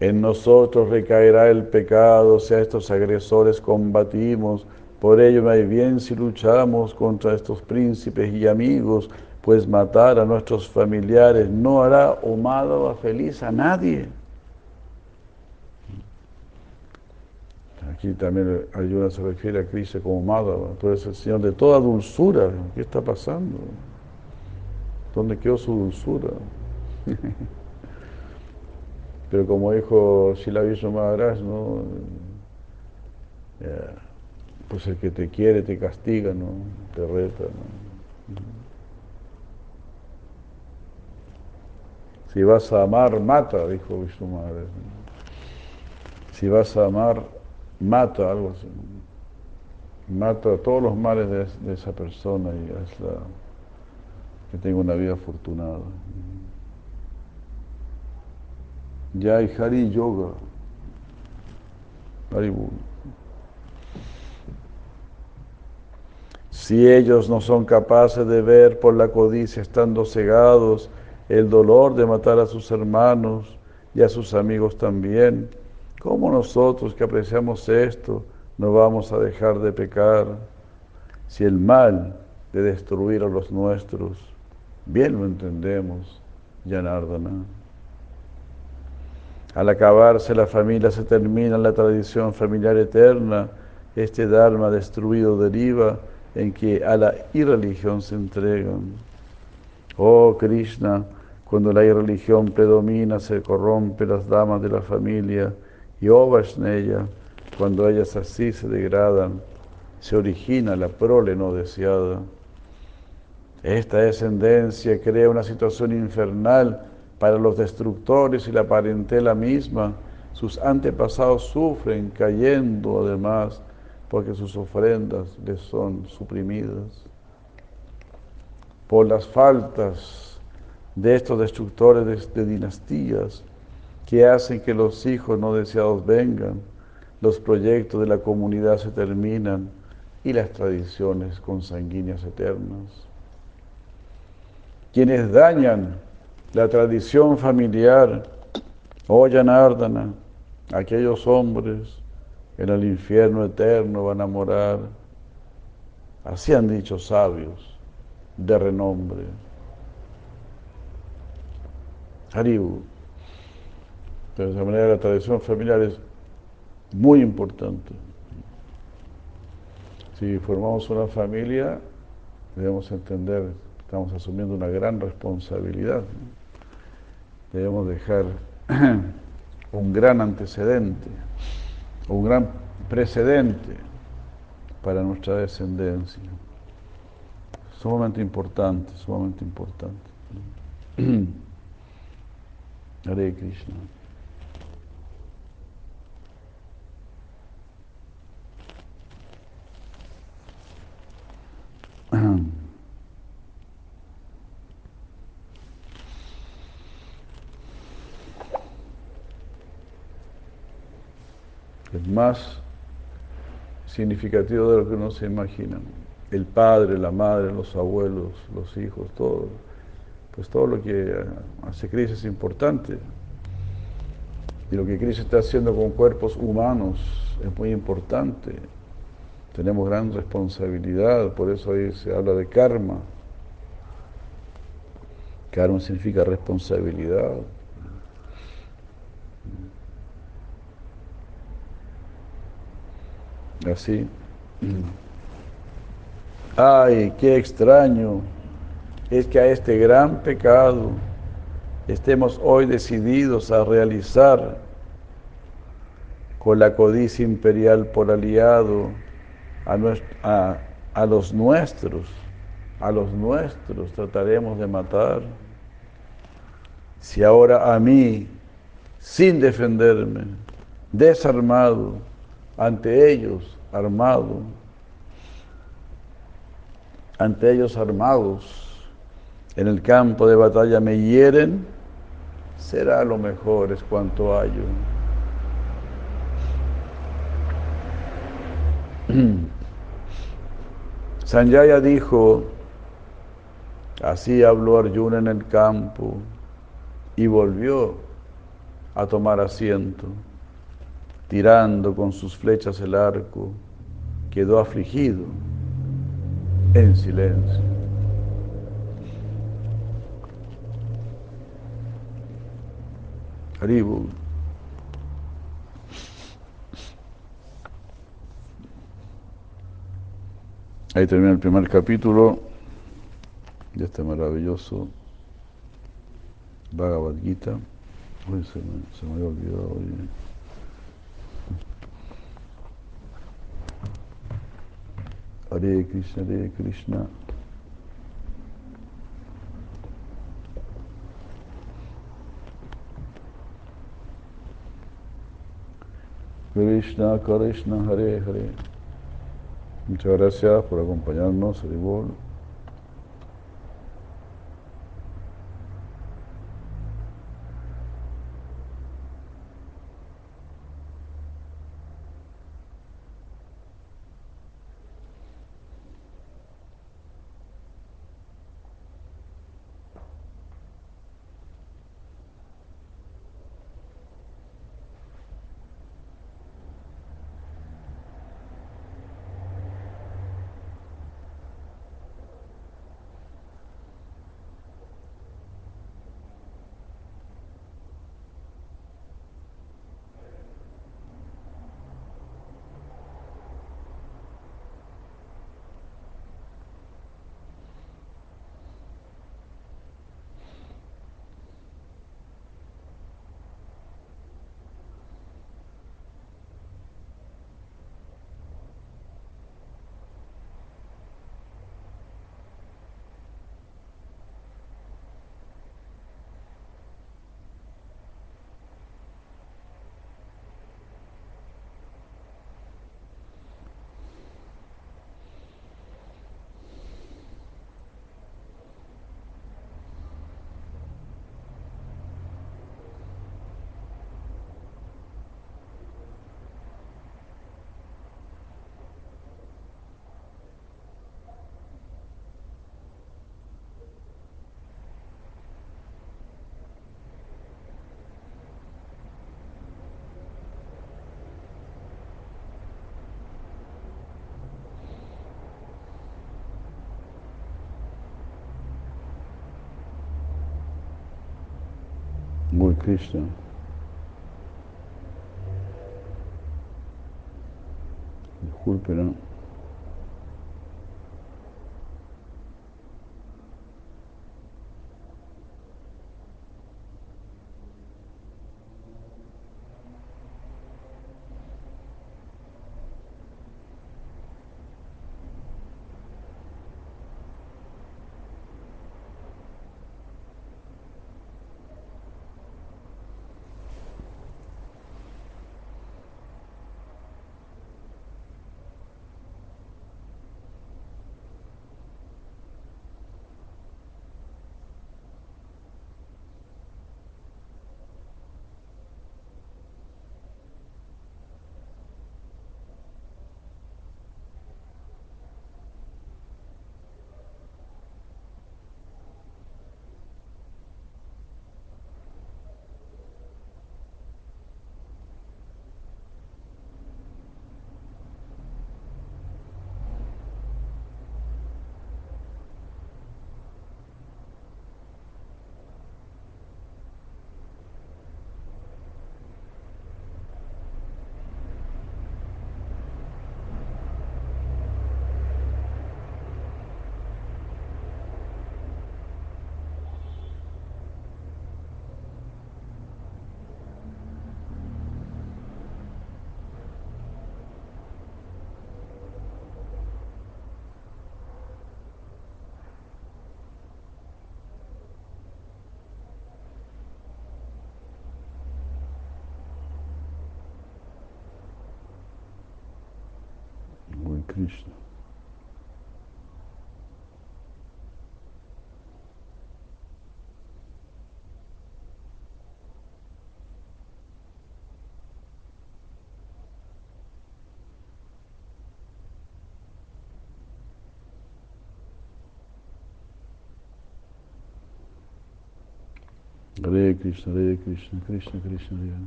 En nosotros recaerá el pecado si a estos agresores combatimos. Por ello no hay bien si luchamos contra estos príncipes y amigos, pues matar a nuestros familiares no hará o o feliz a nadie. Aquí también Ayuda se refiere a Cristo como Madhava. Tú eres el Señor de toda dulzura. ¿Qué está pasando? ¿Dónde quedó su dulzura? Pero como dijo Shila Maharaj, ¿no? pues el que te quiere te castiga, ¿no? Te reta, Si vas a amar, mata, dijo Vishnu Maharaj. Si vas a amar, mata algo así. Mata todos los males de, esa persona y hazla que tenga una vida afortunada. Ya hay Hari Yoga. Si ellos no son capaces de ver por la codicia estando cegados el dolor de matar a sus hermanos y a sus amigos también, ¿Cómo nosotros que apreciamos esto no vamos a dejar de pecar si el mal de destruir a los nuestros, bien lo entendemos, Janardana? Al acabarse la familia se termina la tradición familiar eterna, este Dharma destruido deriva en que a la irreligión se entregan. Oh Krishna, cuando la irreligión predomina se corrompe las damas de la familia y Vaishneya, cuando ellas así se degradan, se origina la prole no deseada. Esta descendencia crea una situación infernal para los destructores y la parentela misma. Sus antepasados sufren cayendo además porque sus ofrendas les son suprimidas. Por las faltas de estos destructores de, dinastías que hacen que los hijos no deseados vengan, los proyectos de la comunidad se terminan y las tradiciones consanguíneas eternas. Quienes dañan la tradición familiar, oh Janardana, aquellos hombres en el infierno eterno van a morar. Así han dicho sabios de renombre. Haribu. De esa manera la tradición familiar es muy importante. Si formamos una familia, debemos entender, estamos asumiendo una gran responsabilidad. Debemos dejar un gran antecedente un gran precedente para nuestra descendencia. Sumamente importante, sumamente importante. Hare Krishna. es más significativo de lo que uno se imagina. El padre, la madre, los abuelos, los hijos, todo. Pues todo lo que hace Cristo es importante. Y lo que Cristo está haciendo con cuerpos humanos es muy importante. Tenemos gran responsabilidad, por eso ahí se habla de karma. Karma significa responsabilidad. Así. Ay, qué extraño es que a este gran pecado estemos hoy decididos a realizar con la codicia imperial por aliado a, los nuestros, a los nuestros trataremos de matar. Si ahora a mí, sin defenderme, desarmado, ante ellos armado, ante ellos armados, en el campo de batalla me hieren, será lo mejor es cuanto hallo. Sanjaya dijo, así habló Arjuna en el campo y volvió a tomar asiento tirando con sus flechas el arco, quedó afligido en silencio. Haribu. Ahí termina el primer capítulo de este maravilloso Bhagavad Gita. Uy, se me, se me había olvidado hoy. Hare Krishna, Hare Krishna. Krishna, Krishna, Hare Hare. Muchas gracias por acompañarnos, Haribol. Krishna. Disculpe, ¿no? Muy Krishna. Hare Krishna, Hare Krishna, Krishna Krishna, Hare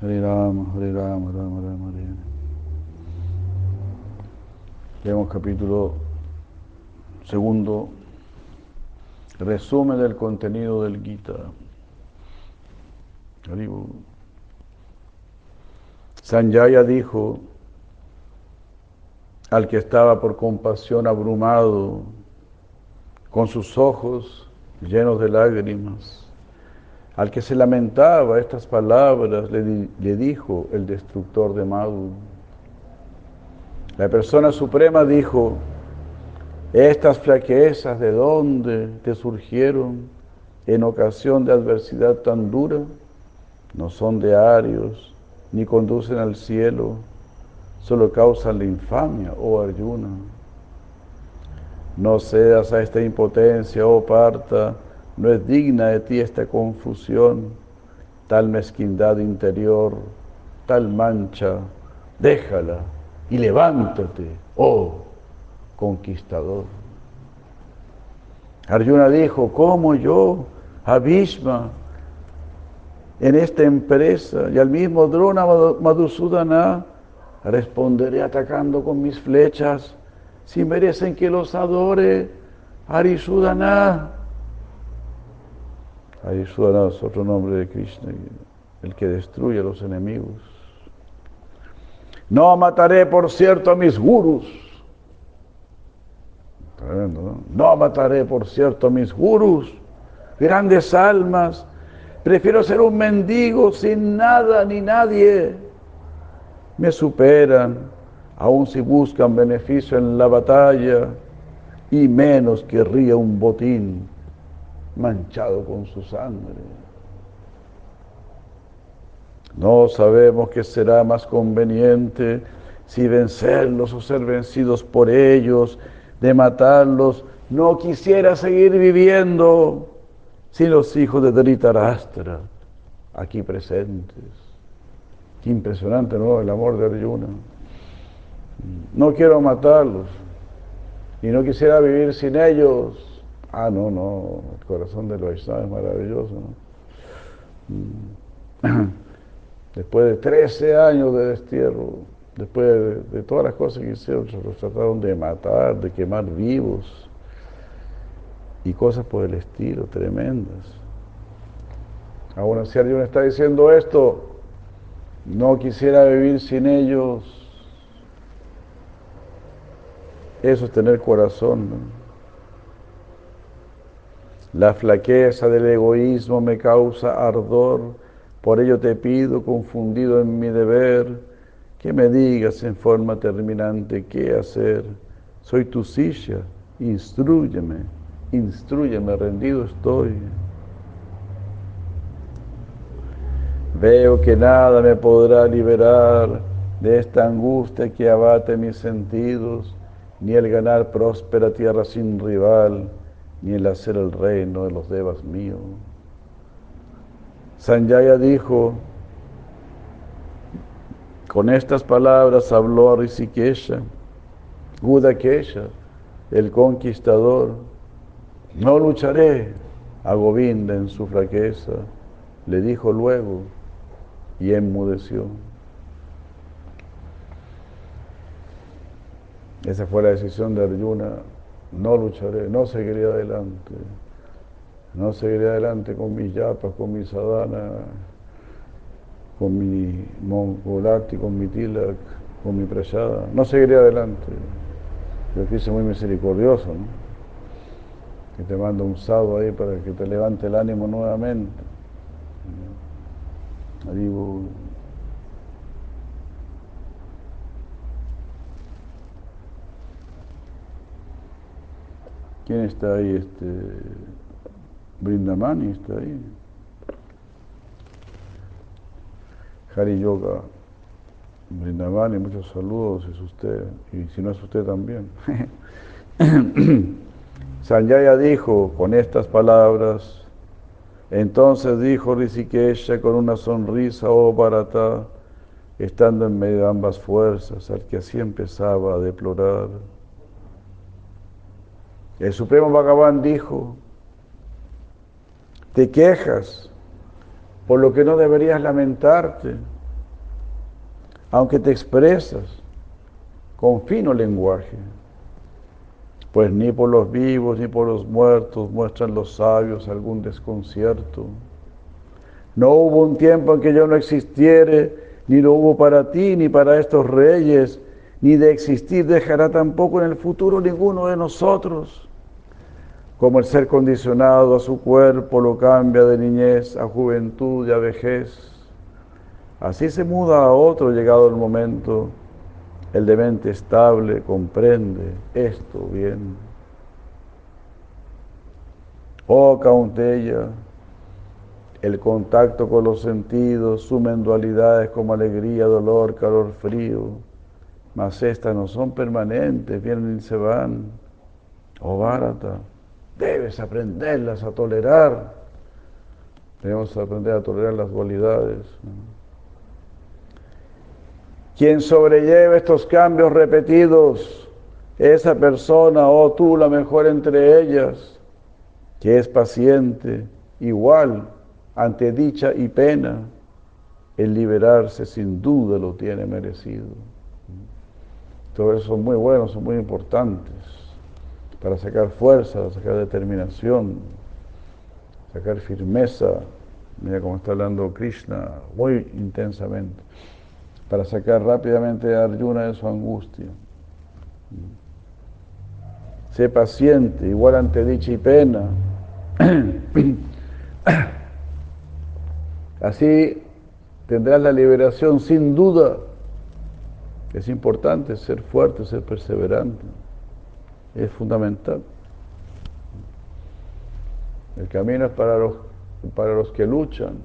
Hare Rama, Hare Rama, Rama Rama, Hare Hare. Leemos capítulo segundo, resumen del contenido del Gita. Sanjaya dijo al que estaba por compasión abrumado, con sus ojos llenos de lágrimas, al que se lamentaba estas palabras, le, le dijo el destructor de Madhu. La persona suprema dijo, estas flaquezas de dónde te surgieron en ocasión de adversidad tan dura, no son de arios, ni conducen al cielo, solo causan la infamia, oh Arjuna. No cedas a esta impotencia, oh Parta, no es digna de ti esta confusión, tal mezquindad interior, tal mancha, déjala y levántate, oh conquistador. Arjuna dijo, ¿cómo yo, Abhishma, en esta empresa y al mismo Drona Madhusudana responderé atacando con mis flechas si merecen que los adore Arisudana? Arisudana es otro nombre de Krishna, el que destruye a los enemigos. No mataré, por cierto, a mis gurus. No mataré, por cierto, a mis gurus, grandes almas. Prefiero ser un mendigo sin nada ni nadie. Me superan, aun si buscan beneficio en la batalla, y menos querría un botín manchado con su sangre. No sabemos qué será más conveniente si vencerlos o ser vencidos por ellos, de matarlos. No quisiera seguir viviendo sin los hijos de Dhritarashtra aquí presentes. Qué impresionante, ¿no? El amor de Arjuna. No quiero matarlos y no quisiera vivir sin ellos. Ah, no, no, el corazón del Vaishnava es maravilloso. ¿no? Después de 13 años de destierro, después de, todas las cosas que hicieron, los trataron de matar, de quemar vivos y cosas por el estilo, tremendas. Aún así Arjuna está diciendo esto, no quisiera vivir sin ellos. Eso es tener corazón. La flaqueza del egoísmo me causa ardor, por ello te pido, confundido en mi deber, que me digas en forma terminante qué hacer. Soy tu silla, instruyeme, instruyeme, rendido estoy. Veo que nada me podrá liberar de esta angustia que abate mis sentidos, ni el ganar próspera tierra sin rival, ni el hacer el reino de los devas míos. Sanjaya dijo, con estas palabras habló a Rishikesha, Gudakesha, el conquistador, no lucharé a Govinda en su fraqueza, le dijo luego, y enmudeció. Esa fue la decisión de Arjuna, no lucharé, no seguiré adelante, no seguiré adelante con mis yapas, con mi sadhana, con mi mongolati, con mi tilak, con mi prayada, no seguiré adelante. Yo quise muy misericordioso, ¿no? que te mando un sado ahí para que te levante el ánimo nuevamente. ¿Quién está ahí? Este, Brindamani está ahí. Hari Yoga. Brindamani, muchos saludos, es usted. Y si no es usted también. Sanjaya dijo con estas palabras, entonces dijo Rishikesha con una sonrisa, oh Bharata, estando en medio de ambas fuerzas, al que así empezaba a deplorar. El Supremo Bhagavan dijo, te quejas por lo que no deberías lamentarte, aunque te expresas con fino lenguaje pues ni por los vivos ni por los muertos muestran los sabios algún desconcierto. No hubo un tiempo en que yo no existiere, ni lo hubo para ti, ni para estos reyes, ni de existir dejará tampoco en el futuro ninguno de nosotros. Como el ser condicionado a su cuerpo lo cambia de niñez a juventud y a vejez, así se muda a otro llegado el momento el de mente estable comprende esto bien. Oh Caunteya, el contacto con los sentidos sumen dualidades como alegría, dolor, calor, frío, mas estas no son permanentes, vienen y se van. Oh Bharata, debes aprenderlas a tolerar. Debemos aprender a tolerar las dualidades. Quien sobrelleva estos cambios repetidos, esa persona, oh, tú la mejor entre ellas, que es paciente, igual ante dicha y pena, el liberarse sin duda lo tiene merecido. Todo eso son muy buenos, son muy importantes para sacar fuerza, sacar determinación, sacar firmeza. Mira cómo está hablando Krishna muy intensamente para sacar rápidamente a Arjuna de su angustia. Sé paciente, igual ante dicha y pena. Así tendrás la liberación sin duda. Es importante ser fuerte, ser perseverante. Es fundamental. El camino es para los, para los que luchan.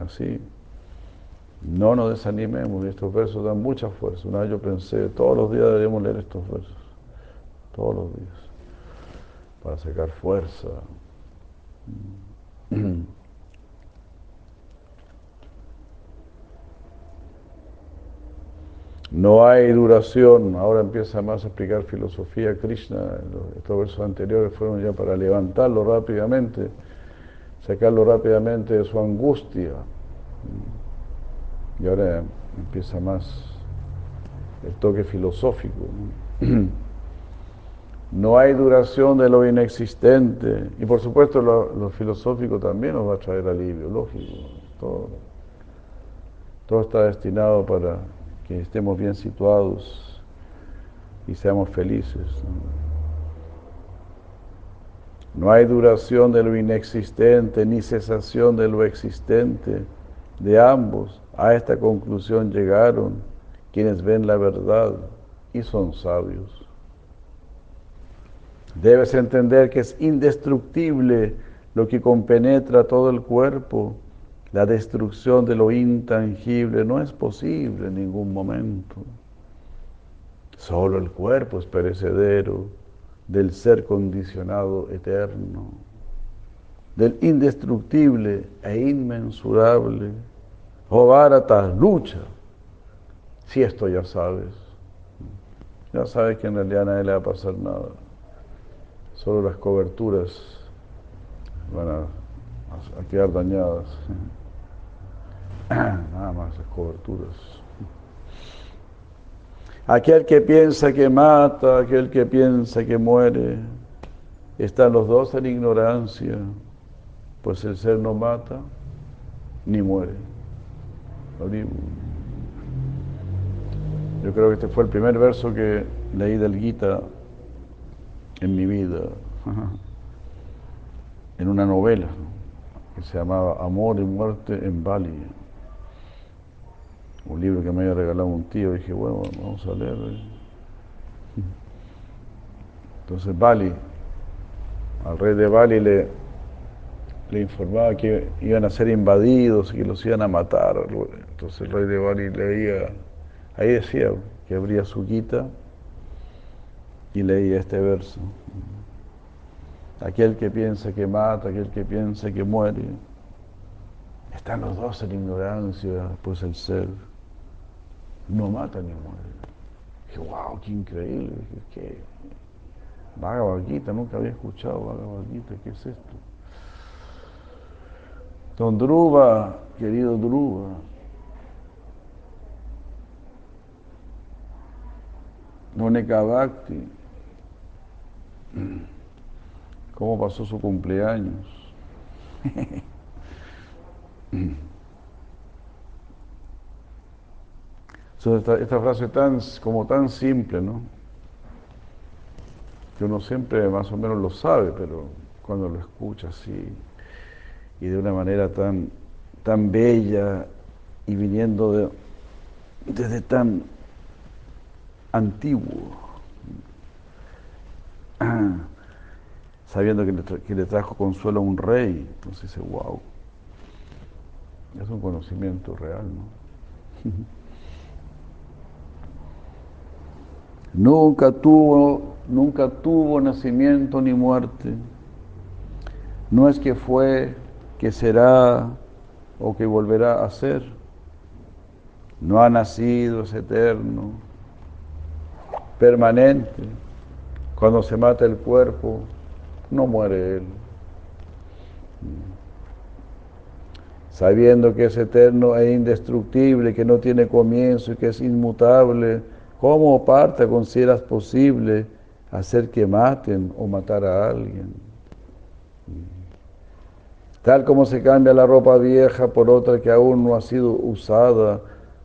Así. No nos desanimemos, estos versos dan mucha fuerza. Una vez yo pensé, todos los días deberíamos leer estos versos, todos los días, para sacar fuerza. No hay duración, ahora empieza más a explicar filosofía Krishna, estos versos anteriores fueron ya para levantarlo rápidamente, sacarlo rápidamente de su angustia. Y ahora empieza más el toque filosófico. No hay duración de lo inexistente. Y por supuesto lo, filosófico también nos va a traer alivio, lógico. Todo, todo está destinado para que estemos bien situados y seamos felices. No hay duración de lo inexistente ni cesación de lo existente. De ambos a esta conclusión llegaron quienes ven la verdad y son sabios. Debes entender que es indestructible lo que compenetra todo el cuerpo. La destrucción de lo intangible no es posible en ningún momento. Solo el cuerpo es perecedero del ser condicionado eterno, del indestructible e inmensurable. Oh Bharata, lucha. Si esto ya sabes, ya sabes que en realidad a nadie le va a pasar nada. Solo las coberturas van a, quedar dañadas. Nada más las coberturas. Aquel que piensa que mata, aquel que piensa que muere, están los dos en ignorancia, pues el ser no mata ni muere. Yo creo que este fue el primer verso que leí del Gita en mi vida, en una novela que se llamaba Amor y Muerte en Bali. Un libro que me había regalado un tío, dije, bueno, vamos a leer. Entonces Bali, al rey de Bali le, le informaba que iban a ser invadidos y que los iban a matar. Entonces el rey de Bali leía, ahí decía que abría su quita y leía este verso. Aquel que piensa que mata, aquel que piensa que muere, están los dos en ignorancia, pues el ser no mata ni muere. Dije, wow, qué increíble. Dije, ¿qué? nunca había escuchado Bhagavad ¿qué es esto? Don Druva, querido Druva, Monica Bhakti, ¿Cómo pasó su cumpleaños? esta, frase tan, como tan simple, ¿no? Que uno siempre más o menos lo sabe, pero cuando lo escucha así y de una manera tan, tan bella y viniendo de, desde tan antiguo, sabiendo que le, que le, trajo consuelo a un rey. Entonces dice, wow, es un conocimiento real, ¿no? nunca tuvo, nunca tuvo nacimiento ni muerte. No es que fue, que será o que volverá a ser. No ha nacido, es eterno, permanente. Cuando se mata el cuerpo, no muere él. Sabiendo que es eterno e indestructible, que no tiene comienzo y que es inmutable, ¿cómo parte consideras posible hacer que maten o matar a alguien? Tal como se cambia la ropa vieja por otra que aún no ha sido usada,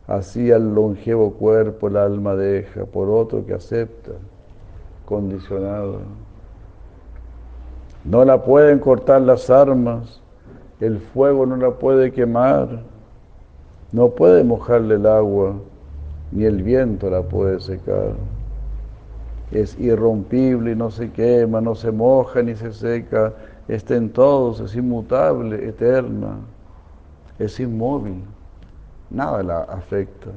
así al longevo cuerpo el alma deja por otro que acepta, condicionado. No la pueden cortar las armas, el fuego no la puede quemar, no puede mojarle el agua, ni el viento la puede secar. Es irrompible y no se quema, no se moja ni se seca, está en todos, es inmutable, eterna, es inmóvil nada la afecta.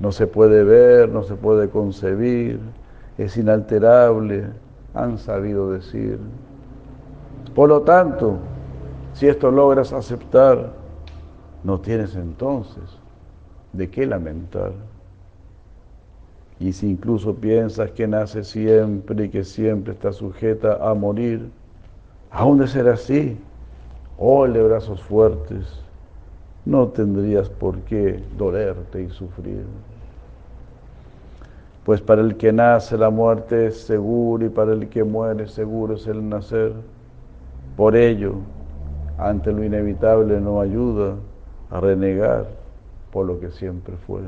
No se puede ver, no se puede concebir, es inalterable, han sabido decir. Por lo tanto, si esto logras aceptar, no tienes entonces de qué lamentar. Y si incluso piensas que nace siempre y que siempre está sujeta a morir, aún de ser así, oh, de brazos fuertes, no tendrías por qué dolerte y sufrir. Pues para el que nace la muerte es seguro y para el que muere seguro es el nacer. Por ello, ante lo inevitable no ayuda a renegar por lo que siempre fue.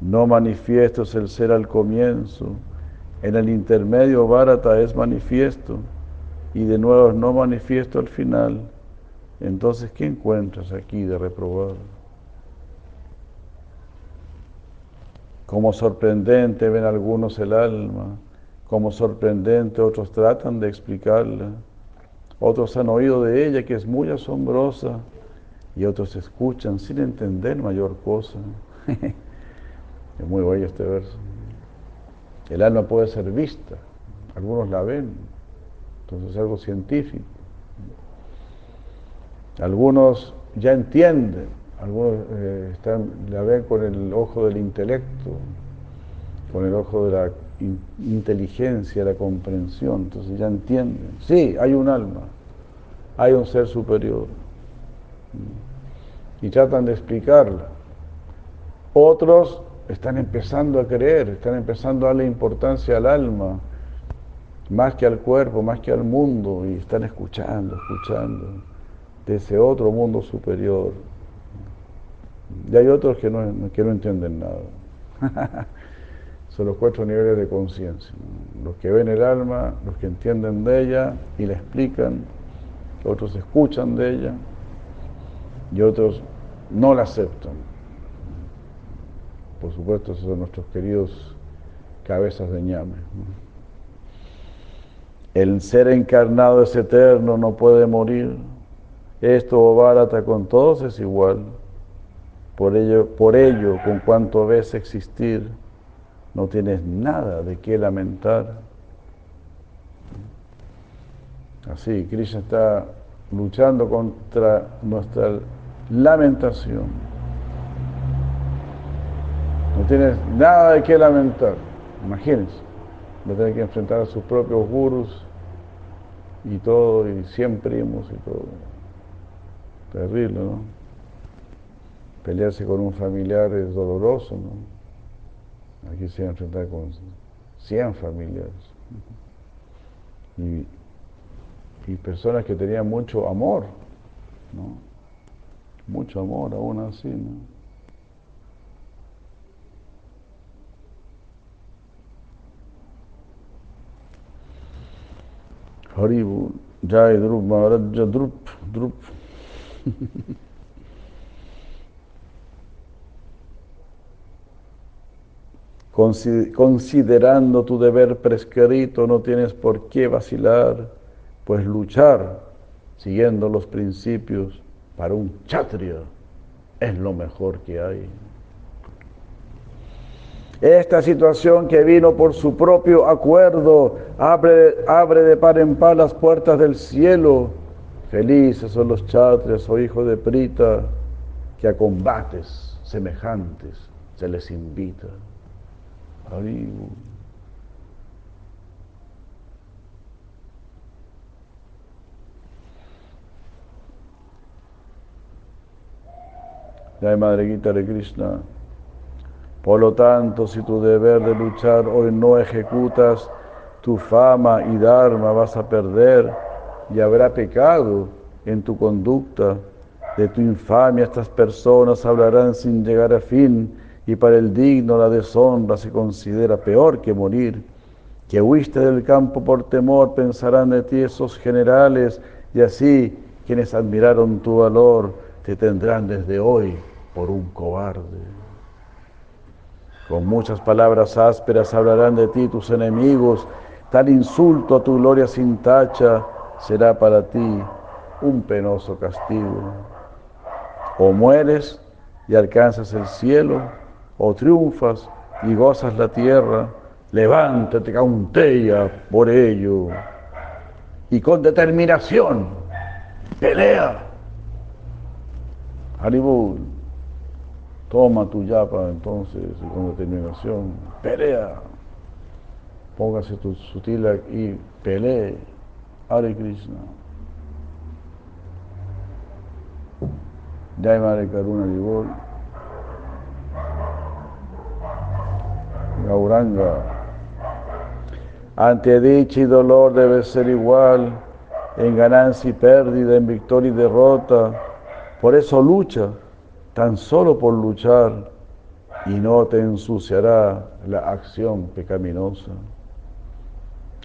No manifiesto es el ser al comienzo, en el intermedio Bharata es manifiesto y de nuevo es no manifiesto al final. Entonces, ¿qué encuentras aquí de reprobado? Como sorprendente ven algunos el alma, como sorprendente otros tratan de explicarla, otros han oído de ella que es muy asombrosa y otros escuchan sin entender mayor cosa. es muy bello este verso. El alma puede ser vista, algunos la ven, entonces es algo científico. Algunos ya entienden, algunos eh, la ven con el ojo del intelecto, con el ojo de la inteligencia, la comprensión, entonces ya entienden. Sí, hay un alma, hay un ser superior. Y tratan de explicarla. Otros están empezando a creer, están empezando a darle importancia al alma, más que al cuerpo, más que al mundo, y están escuchando, escuchando de ese otro mundo superior. Y hay otros que no, que no entienden nada. Son los cuatro niveles de conciencia. Los que ven el alma, los que entienden de ella y la explican, otros escuchan de ella y otros no la aceptan. Por supuesto, esos son nuestros queridos cabezas de ñame. El ser encarnado es eterno, no puede morir. Esto, Bharata, con todos es igual. Por ello, por ello, con cuanto ves existir, no tienes nada de qué lamentar. Así, Krishna está luchando contra nuestra lamentación. No tienes nada de qué lamentar. Imagínense, va a tener que enfrentar a sus propios gurus y todo, y siempre primos y todo. Terrible, ¿no? Pelearse con un familiar es doloroso, ¿no? Aquí se iba a enfrentar con 100 familiares. Y, personas que tenían mucho amor, ¿no? Mucho amor aún así, ¿no? Haribu, Jai Drup, Maharaja Drup, Drup. Considerando tu deber prescrito, no tienes por qué vacilar, pues luchar siguiendo los principios para un chatria es lo mejor que hay. Esta situación que vino por su propio acuerdo abre, abre de par en par las puertas del cielo. Felices son los chatrias, oh hijo de Prita, que a combates semejantes se les invita. Haribu. Ya Madre de Krishna. Por lo tanto, si tu deber de luchar hoy no ejecutas, tu fama y dharma vas a perder y habrá pecado en tu conducta. De tu infamia estas personas hablarán sin llegar a fin y para el digno la deshonra se considera peor que morir. Que huiste del campo por temor, pensarán de ti esos generales, y así quienes admiraron tu valor te tendrán desde hoy por un cobarde. Con muchas palabras ásperas hablarán de ti tus enemigos, tal insulto a tu gloria sin tacha será para ti un penoso castigo. O mueres y alcanzas el cielo, o triunfas y gozas la tierra, levántate, cauntella por ello. Y con determinación, pelea. Haribul, toma tu yapa entonces con determinación, pelea. Póngase tu sutil y pelee. Hare Krishna. Jai Mare Karuna Haribol. Gauranga. Ante dicha y dolor debe ser igual, en ganancia y pérdida, en victoria y derrota. Por eso lucha, tan solo por luchar, y no te ensuciará la acción pecaminosa.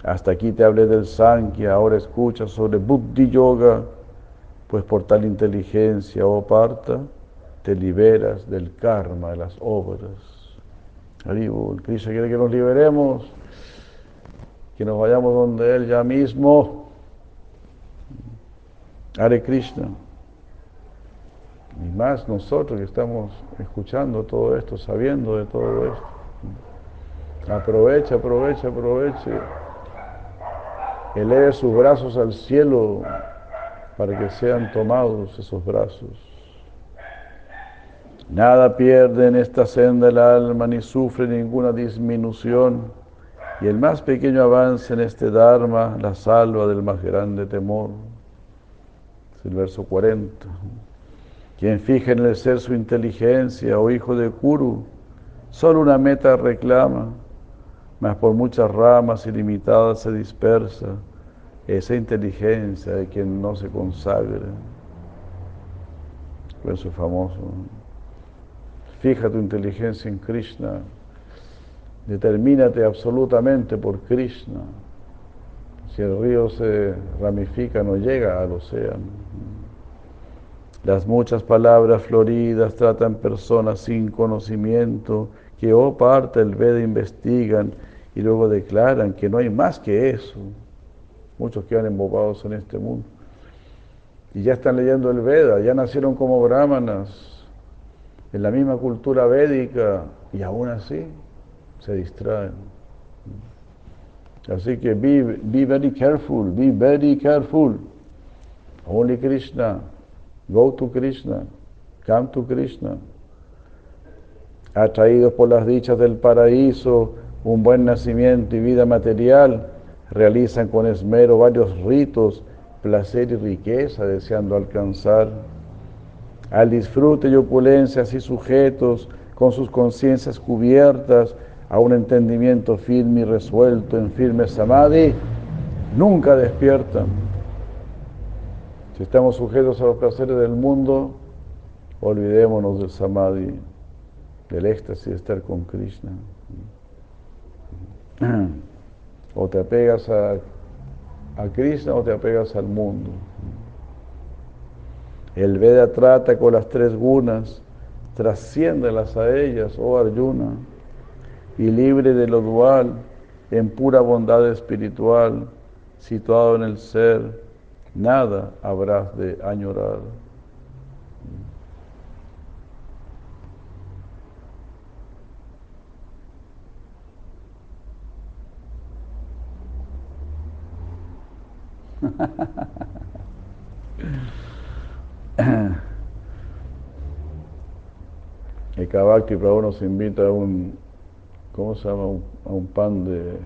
Hasta aquí te hablé del Sankhya, ahora escucha sobre Buddhi Yoga, pues por tal inteligencia, oh Parta, te liberas del karma de las obras. El Krishna quiere que nos liberemos, que nos vayamos donde Él ya mismo. Hare Krishna. Y más nosotros que estamos escuchando todo esto, sabiendo de todo esto. Aprovecha, aprovecha, aproveche. Eleve sus brazos al cielo para que sean tomados esos brazos. Nada pierde en esta senda el alma ni sufre ninguna disminución y el más pequeño avance en este Dharma la salva del más grande temor. Es el verso 40. Quien fija en el ser su inteligencia, o oh hijo de Kuru, solo una meta reclama, mas por muchas ramas ilimitadas se dispersa esa inteligencia de quien no se consagra. Verso famoso. Fija tu inteligencia en Krishna. Determínate absolutamente por Krishna. Si el río se ramifica, no llega al océano. Las muchas palabras floridas tratan personas sin conocimiento que, oh parte del Veda, investigan y luego declaran que no hay más que eso. Muchos quedan embobados en este mundo. Y ya están leyendo el Veda, ya nacieron como brahmanas, en la misma cultura védica, y aún así se distraen. Así que be, be very careful, be very careful. Only Krishna. Go to Krishna, come to Krishna. Atraídos por las dichas del paraíso, un buen nacimiento y vida material, realizan con esmero varios ritos, placer y riqueza, deseando alcanzar al disfrute y opulencia así sujetos, con sus conciencias cubiertas a un entendimiento firme y resuelto en firme samadhi, nunca despiertan si estamos sujetos a los placeres del mundo, olvidémonos del samadhi, del éxtasis de estar con Krishna. O te apegas a, a Krishna o te apegas al mundo. El Veda trata con las tres gunas, trasciéndelas a ellas, oh Arjuna, y libre de lo dual, en pura bondad espiritual, situado en el ser, nada habrás de añorar. El Kabakti para nos invita a un, ¿cómo se llama? A un pan de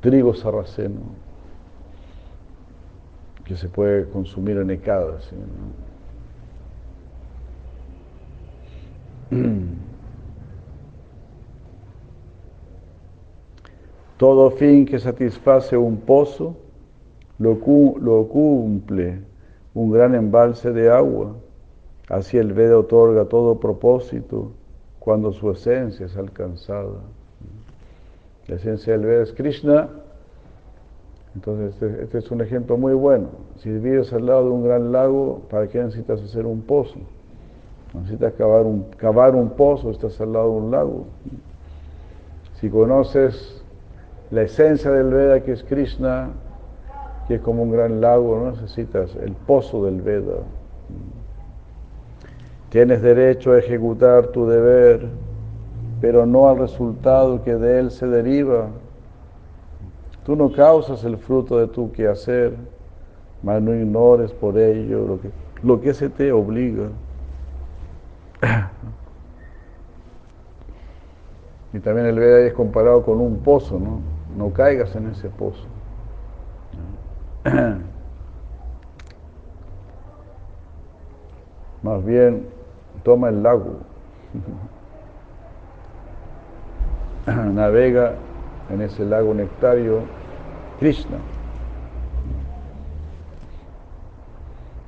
trigo sarraceno que se puede consumir en ecadas. Todo fin que satisface un pozo lo, cumple un gran embalse de agua. Así el Veda otorga todo propósito cuando su esencia es alcanzada. La esencia del Veda es Krishna entonces, este, este, es un ejemplo muy bueno. Si vives al lado de un gran lago, ¿para qué necesitas hacer un pozo? Necesitas cavar un, cavar un pozo, estás al lado de un lago. Si conoces la esencia del Veda, que es Krishna, que es como un gran lago, no necesitas el pozo del Veda. Tienes derecho a ejecutar tu deber, pero no al resultado que de él se deriva. Tú no causas el fruto de tu quehacer, mas no ignores por ello lo que, se te obliga. Y también el Veda es comparado con un pozo. No caigas en ese pozo. Más bien, toma el lago. navega en ese lago nectario Krishna.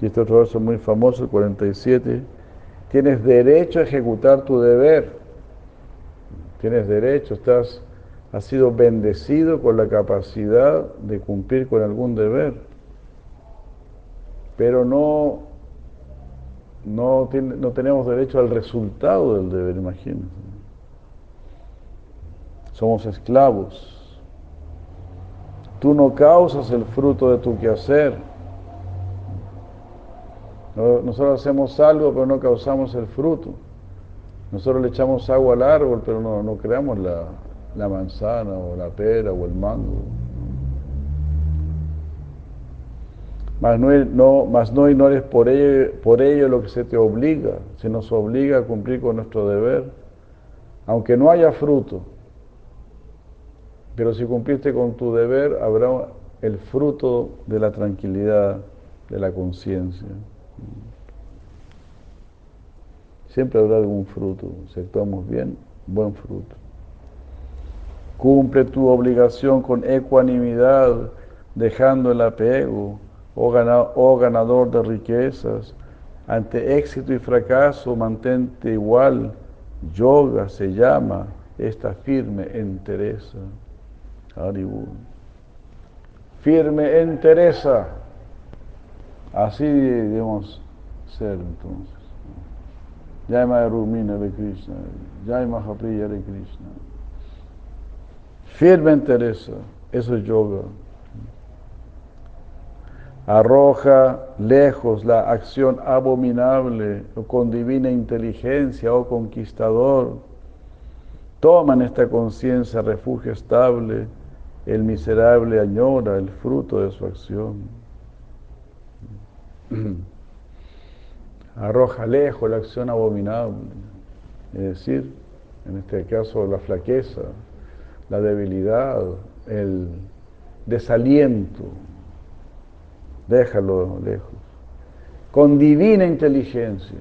Y este otro verso muy famoso, el 47, tienes derecho a ejecutar tu deber. Tienes derecho, estás, has sido bendecido con la capacidad de cumplir con algún deber. Pero no, no, no tenemos derecho al resultado del deber, imagínense. Somos esclavos. Tú no causas el fruto de tu quehacer nosotros hacemos algo, pero no causamos el fruto. Nosotros le echamos agua al árbol, pero no, creamos la, manzana o la pera o el mango. Mas no, no, mas no ignores por ello, por ello lo que se te obliga, se nos obliga a cumplir con nuestro deber, aunque no haya fruto. Pero si cumpliste con tu deber, habrá el fruto de la tranquilidad, de la conciencia. Siempre habrá algún fruto. Si actuamos bien, buen fruto. Cumple tu obligación con ecuanimidad, dejando el apego, oh, oh ganador de riquezas. Ante éxito y fracaso, mantente igual. Yoga se llama esta firme entereza. Haribur. Firme entereza. Así debemos ser entonces. Jai Rumina de Krishna, Jai Mahapriya de Krishna. Firme Teresa, eso es yoga. Arroja lejos la acción abominable con divina inteligencia, oh conquistador. Toma en esta conciencia refugio estable, el miserable añora el fruto de su acción. arroja lejos la acción abominable, es decir, en este caso la flaqueza, la debilidad, el desaliento, déjalo lejos, con divina inteligencia,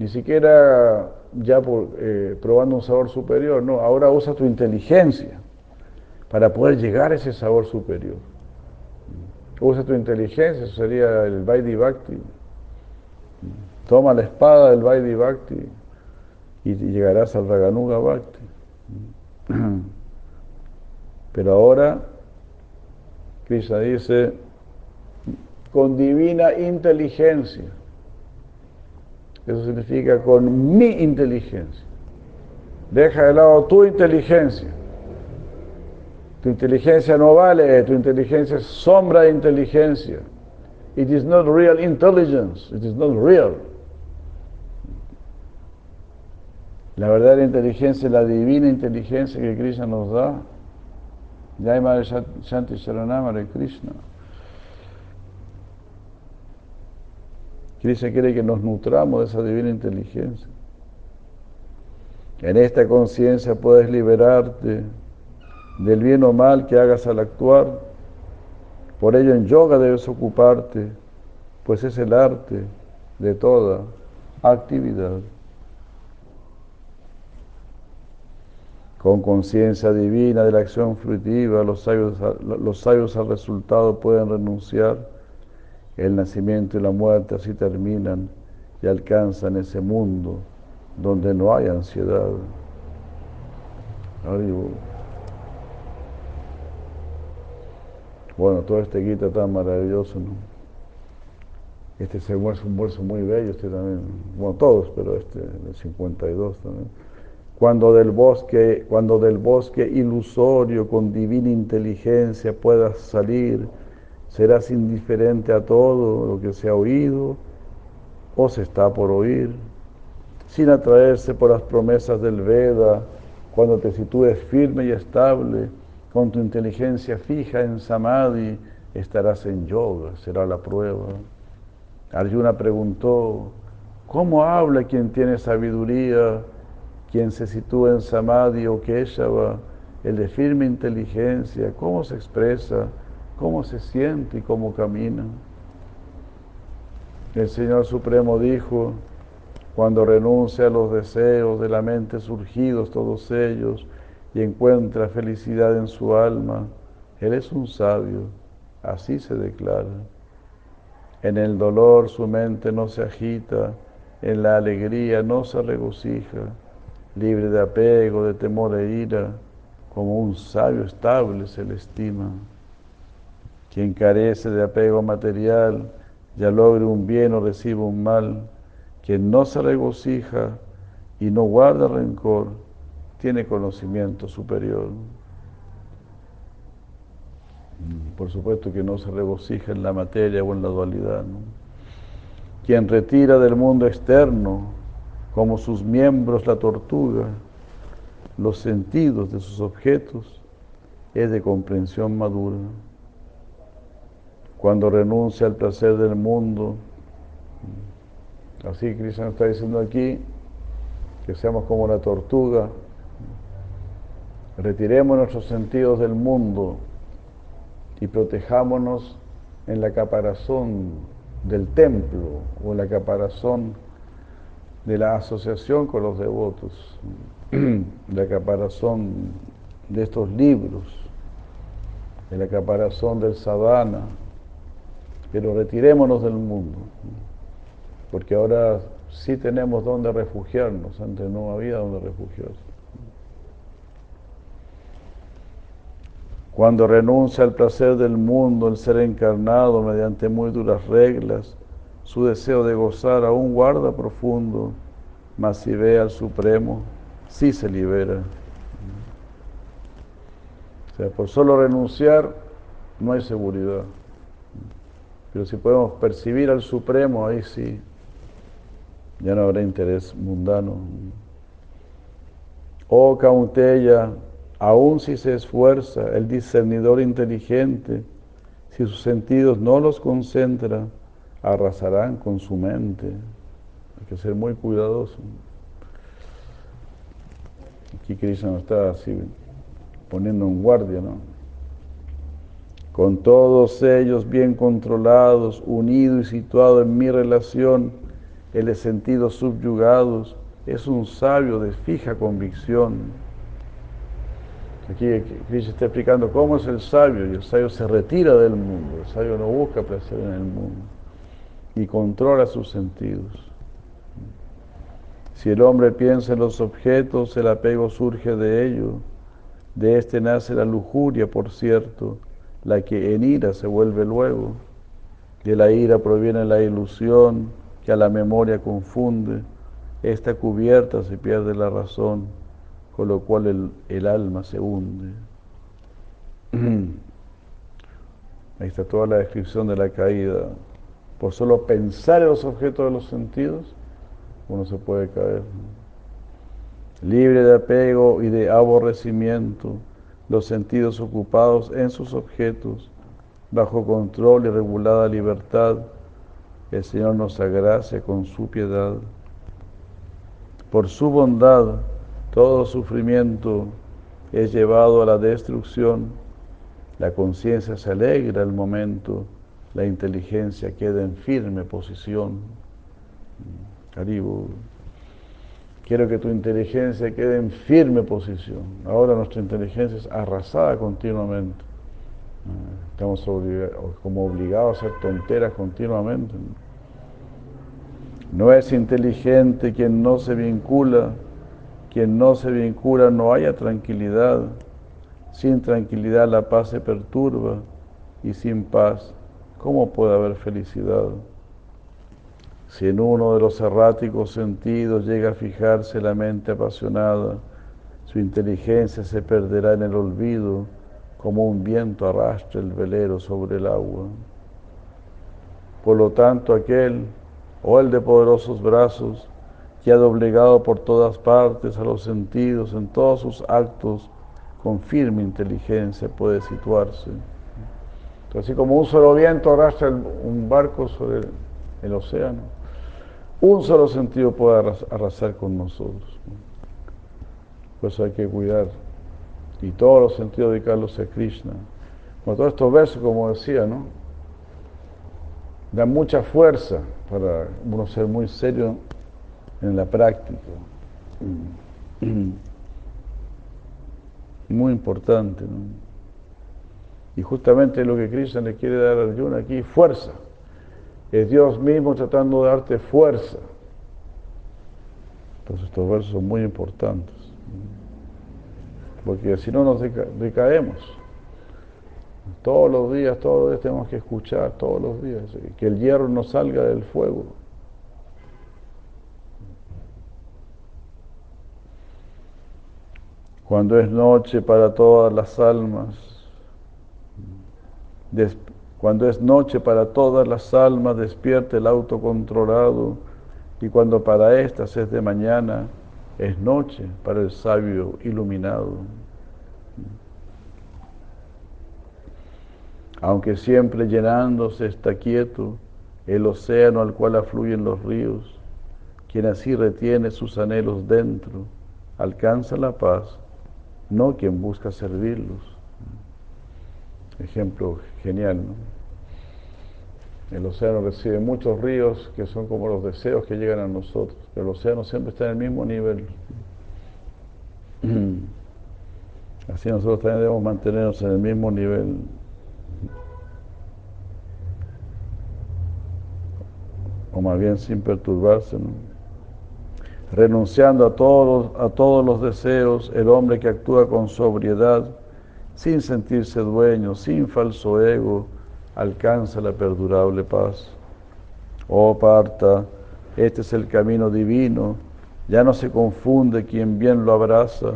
ni siquiera ya eh, probando un sabor superior, no, ahora usa tu inteligencia para poder llegar a ese sabor superior. Usa tu inteligencia, eso sería el Vaidhi Bhakti. Toma la espada del Vaidhi Bhakti y llegarás al Raganuga Bhakti. Pero ahora, Krishna dice, con divina inteligencia. Eso significa con mi inteligencia. Deja de lado tu inteligencia tu inteligencia no vale, tu inteligencia es sombra de inteligencia. It is not real intelligence, it is not real. La verdadera inteligencia la divina inteligencia que Krishna nos da. Jai Madre Shanti Sharanama de Krishna. Krishna quiere que nos nutramos de esa divina inteligencia. En esta conciencia puedes liberarte del bien o mal que hagas al actuar. Por ello en yoga debes ocuparte, pues es el arte de toda actividad. Con conciencia divina de la acción fruitiva, los sabios, al resultado pueden renunciar. El nacimiento y la muerte así terminan y alcanzan ese mundo donde no hay ansiedad. Bueno, todo este guita tan maravilloso, ¿no? Este es un verso muy bello, este también, bueno, todos, pero este, el 52 también. Cuando del bosque, cuando del bosque ilusorio con divina inteligencia puedas salir, serás indiferente a todo lo que se ha oído o se está por oír, sin atraerse por las promesas del Veda, cuando te sitúes firme y estable con tu inteligencia fija en samadhi estarás en yoga, será la prueba. Arjuna preguntó, ¿cómo habla quien tiene sabiduría, quien se sitúa en samadhi o keshava, el de firme inteligencia? ¿Cómo se expresa? ¿Cómo se siente y cómo camina? El Señor Supremo dijo, cuando renuncia a los deseos de la mente surgidos todos ellos y encuentra felicidad en su alma, él es un sabio, así se declara. En el dolor su mente no se agita, en la alegría no se regocija, libre de apego, de temor e ira, como un sabio estable se le estima. Quien carece de apego material, ya logre un bien o reciba un mal, quien no se regocija y no guarda rencor, tiene conocimiento superior. Por supuesto que no se regocija en la materia o en la dualidad. Quien retira del mundo externo, como sus miembros la tortuga, los sentidos de sus objetos, es de comprensión madura. Cuando renuncia al placer del mundo, Así Krishna está diciendo aquí que seamos como la tortuga, retiremos nuestros sentidos del mundo y protejámonos en la caparazón del templo o en la caparazón de la asociación con los devotos, la caparazón de estos libros, de la caparazón del sadhana, pero retirémonos del mundo porque ahora sí tenemos donde refugiarnos, antes no había donde refugiarse. Cuando renuncia al placer del mundo, el ser encarnado mediante muy duras reglas, su deseo de gozar aún guarda profundo, mas si ve al Supremo, sí se libera. O sea, por solo renunciar no hay seguridad. Pero si podemos percibir al Supremo, ahí sí ya no habrá interés mundano. Oh Caunteya, aun si se esfuerza el discernidor inteligente, si sus sentidos no los concentra, arrasarán con su mente. Hay que ser muy cuidadoso. Aquí Krishna nos está así poniendo en guardia, ¿no? Con todos ellos bien controlados, unido y situado en mi relación, el de sentidos subyugados, es un sabio de fija convicción. Aquí Krishna está explicando cómo es el sabio, y el sabio se retira del mundo, el sabio no busca placer en el mundo y controla sus sentidos. Si el hombre piensa en los objetos, el apego surge de ello. De este nace la lujuria, por cierto, la que en ira se vuelve luego. De la ira proviene la ilusión, que a la memoria confunde, esta cubierta se pierde la razón, con lo cual el, el alma se hunde. Ahí está toda la descripción de la caída. Por solo pensar en los objetos de los sentidos, uno se puede caer. Libre de apego y de aborrecimiento, los sentidos ocupados en sus objetos, bajo control y regulada libertad, el Señor nos agracia con su piedad. Por su bondad, todo sufrimiento es llevado a la destrucción. La conciencia se alegra al momento, la inteligencia queda en firme posición. Caribo, quiero que tu inteligencia quede en firme posición. Ahora nuestra inteligencia es arrasada continuamente. Estamos como obligados a hacer tonteras continuamente. No es inteligente quien no se vincula, quien no se vincula no haya tranquilidad. Sin tranquilidad la paz se perturba y sin paz, ¿cómo puede haber felicidad? Si en uno de los erráticos sentidos llega a fijarse la mente apasionada, su inteligencia se perderá en el olvido como un viento arrastra el velero sobre el agua. Por lo tanto, aquel, o el de poderosos brazos, que ha doblegado por todas partes a los sentidos, en todos sus actos, con firme inteligencia puede situarse. Así como un solo viento arrastra un barco sobre el, océano, un solo sentido puede arrasar con nosotros. Por eso hay que cuidar y todos los sentidos dedicarlos a Krishna. Con todos estos versos, como decía, ¿no? Dan mucha fuerza para uno ser muy serio en la práctica. Muy importante. ¿no? Y justamente lo que Krishna le quiere dar a Arjuna aquí, fuerza. Es Dios mismo tratando de darte fuerza. Entonces estos versos son muy importantes. Porque si no nos decaemos. Todos los días, todos los días tenemos que escuchar, todos los días, que el hierro no salga del fuego. Cuando es noche para todas las almas, cuando es noche para todas las almas, despierte el autocontrolado, y cuando para estas es de mañana, es noche para el sabio iluminado. Aunque siempre llenándose está quieto el océano al cual afluyen los ríos, quien así retiene sus anhelos dentro, alcanza la paz no quien busca servirlos. Ejemplo genial, ¿no? El océano recibe muchos ríos que son como los deseos que llegan a nosotros, pero el océano siempre está en el mismo nivel. Así nosotros también debemos mantenernos en el mismo nivel. O más bien sin perturbarse, ¿no? renunciando a todos, a todos los deseos, el hombre que actúa con sobriedad, sin sentirse dueño, sin falso ego, alcanza la perdurable paz. Oh Parta, este es el camino divino, ya no se confunde quien bien lo abraza,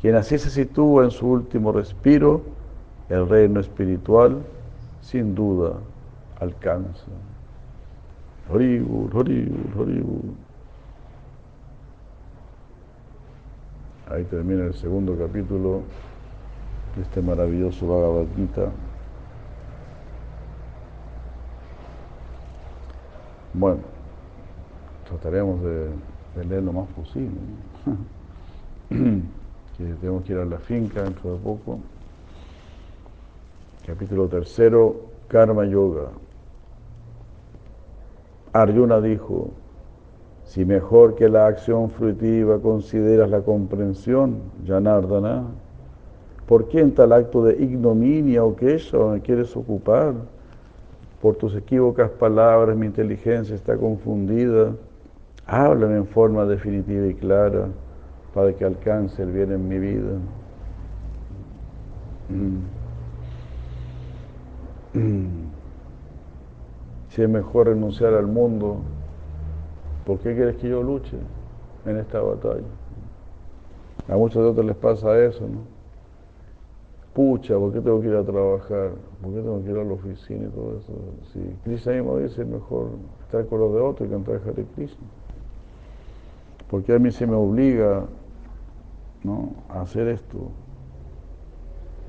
quien así se sitúa en su último respiro, el reino espiritual, sin duda, alcanza. Horibur, horibur, horibur. Ahí termina el segundo capítulo de este maravilloso Bhagavad Gita. Bueno, trataremos de, leer lo más posible. que tenemos que ir a la finca dentro de poco. Capítulo tercero, Karma Yoga. Arjuna dijo, si mejor que la acción fruitiva consideras la comprensión, Janardana, ¿por qué en tal acto de ignominia o queja me quieres ocupar? Por tus equívocas palabras mi inteligencia está confundida. Háblame en forma definitiva y clara para que alcance el bien en mi vida. Si es mejor renunciar al mundo ¿Por qué quieres que yo luche en esta batalla? A muchos de otros les pasa eso, ¿no? Pucha, ¿por qué tengo que ir a trabajar? ¿Por qué tengo que ir a la oficina y todo eso? Si Krishna mismo dice, mejor estar con los de otros y cantar Hare Krishna. Porque a mí se me obliga ¿no? a hacer esto.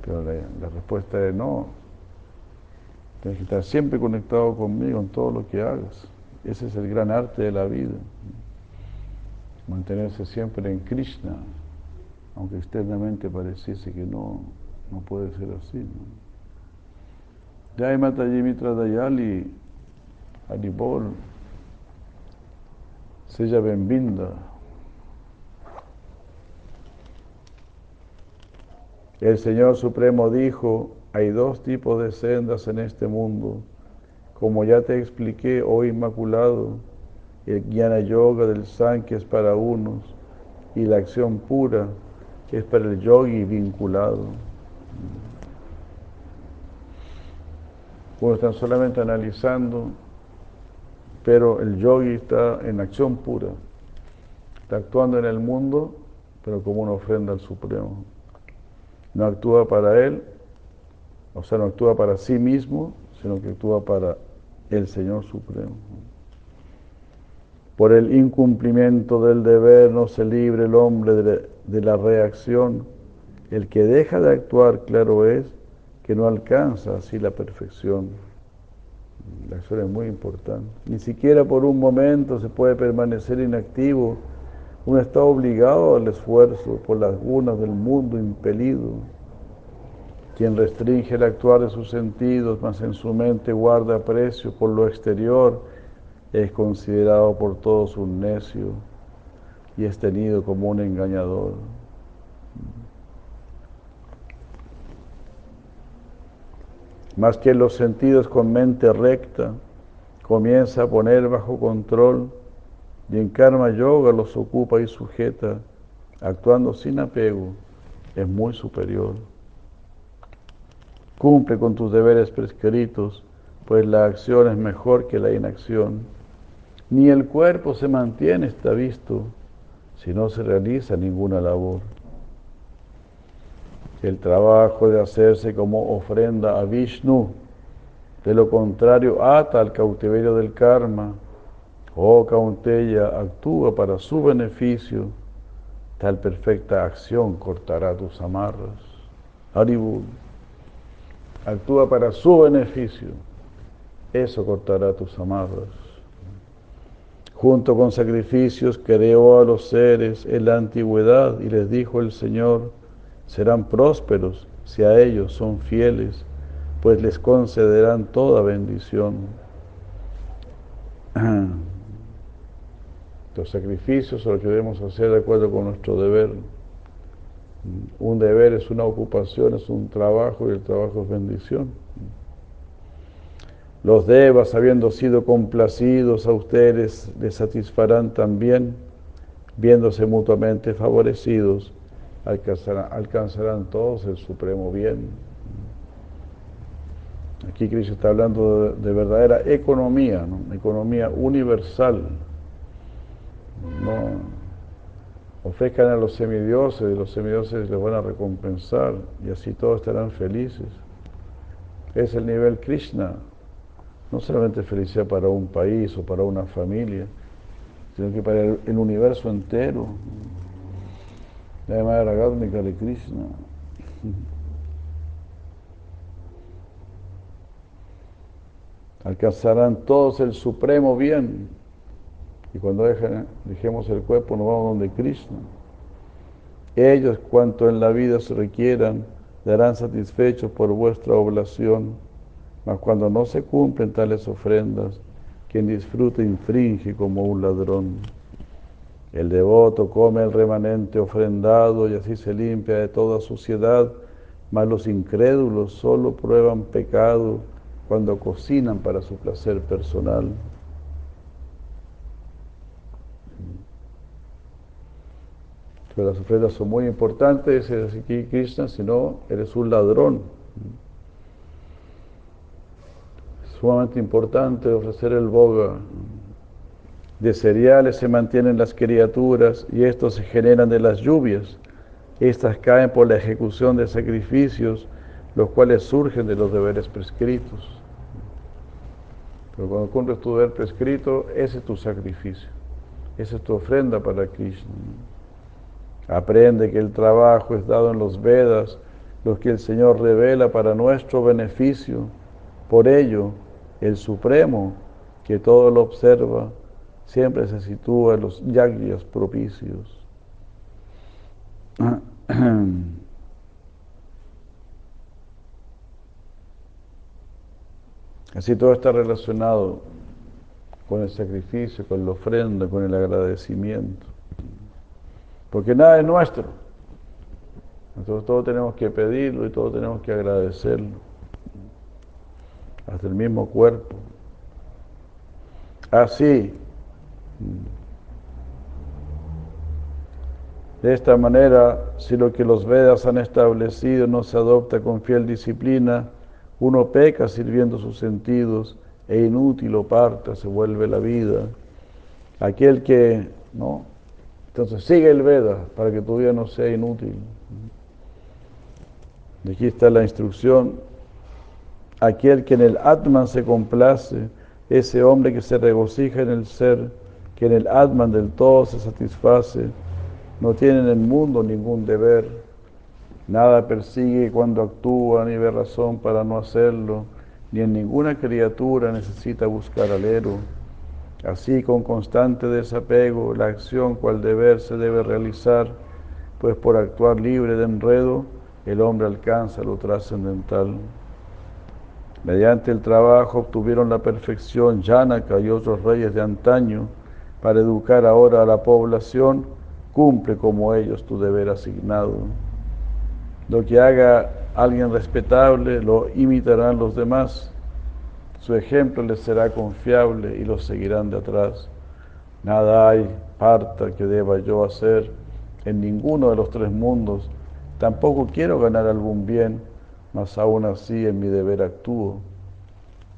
Pero la respuesta es no. Tienes que estar siempre conectado conmigo en todo lo que hagas. Ese es el gran arte de la vida. Mantenerse siempre en Krishna, aunque externamente pareciese que no, no puede ser así. ¿no? Jai Mataji Mitra Dayali, Haribol, Sella Benvinda. El Señor Supremo dijo, hay dos tipos de sendas en este mundo como ya te expliqué, oh Inmaculado, el Jnana Yoga del que es para unos y la acción pura es para el yogi vinculado. Uno están solamente analizando, pero el yogi está en acción pura, está actuando en el mundo, pero como una ofrenda al Supremo. No actúa para él, o sea, no actúa para sí mismo, sino que actúa para el Señor Supremo. Por el incumplimiento del deber no se libre el hombre de, la reacción. El que deja de actuar, claro es, que no alcanza así la perfección. La acción es muy importante. Ni siquiera por un momento se puede permanecer inactivo. Uno está obligado al esfuerzo por las gunas del mundo impelido quien restringe el actuar de sus sentidos, mas en su mente guarda aprecio por lo exterior, es considerado por todos un necio y es tenido como un engañador. Más que los sentidos con mente recta, comienza a poner bajo control y en karma yoga los ocupa y sujeta, actuando sin apego, es muy superior. Cumple con tus deberes prescritos, pues la acción es mejor que la inacción. Ni el cuerpo se mantiene, está visto, si no se realiza ninguna labor. El trabajo de hacerse como ofrenda a Vishnu, de lo contrario ata al cautiverio del karma. Oh Kaunteya, actúa para su beneficio, tal perfecta acción cortará tus amarras. Haribul, actúa para su beneficio, eso cortará tus amarras junto con sacrificios creó a los seres en la antigüedad y les dijo el Señor, serán prósperos si a ellos son fieles, pues les concederán toda bendición. Los sacrificios los que debemos hacer de acuerdo con nuestro deber. Un deber es una ocupación, es un trabajo y el trabajo es bendición. Los devas, habiendo sido complacidos a ustedes, les satisfarán también, viéndose mutuamente favorecidos, alcanzarán, todos el supremo bien. Aquí Cristo está hablando de, verdadera economía, economía universal. No ofrezcan a los semidioses y los semidioses les van a recompensar y así todos estarán felices. Es el nivel Krishna, no solamente felicidad para un país o para una familia, sino que para el, universo entero. Krishna. Alcanzarán todos el supremo bien. Y cuando dejemos el cuerpo nos vamos donde Krishna. Ellos, cuanto en la vida se requieran, darán satisfechos por vuestra oblación mas cuando no se cumplen tales ofrendas, quien disfruta infringe como un ladrón. El devoto come el remanente ofrendado y así se limpia de toda suciedad, mas los incrédulos solo prueban pecado cuando cocinan para su placer personal. Las ofrendas son muy importantes, es aquí Krishna, si no, eres un ladrón sumamente importante ofrecer el boga. De cereales se mantienen las criaturas y estos se generan de las lluvias. Estas caen por la ejecución de sacrificios, los cuales surgen de los deberes prescritos. Pero cuando cumples tu deber prescrito, ese es tu sacrificio. Esa es tu ofrenda para Krishna. Aprende que el trabajo es dado en los Vedas, los que el Señor revela para nuestro beneficio. Por ello, el Supremo, que todo lo observa, siempre se sitúa en los yagyas propicios. Así todo está relacionado con el sacrificio, con la ofrenda, con el agradecimiento. Porque nada es nuestro. Nosotros todo tenemos que pedirlo y todo tenemos que agradecerlo hasta el mismo cuerpo. Así, de esta manera, si lo que los Vedas han establecido no se adopta con fiel disciplina, uno peca sirviendo sus sentidos e inútil o parta se vuelve la vida. Aquel que, ¿no? Entonces sigue el Veda para que tu vida no sea inútil. Aquí está la instrucción aquel que en el Atman se complace, ese hombre que se regocija en el ser, que en el Atman del todo se satisface, no tiene en el mundo ningún deber, nada persigue cuando actúa, ni ve razón para no hacerlo, ni en ninguna criatura necesita buscar alero. Así, con constante desapego, la acción cual deber se debe realizar, pues por actuar libre de enredo, el hombre alcanza lo trascendental. Mediante el trabajo obtuvieron la perfección Janaka y otros reyes de antaño. Para educar ahora a la población, cumple como ellos tu deber asignado. Lo que haga alguien respetable lo imitarán los demás. Su ejemplo les será confiable y los seguirán de atrás. Nada hay parta que deba yo hacer en ninguno de los tres mundos. Tampoco quiero ganar algún bien, mas aún así en mi deber actúo.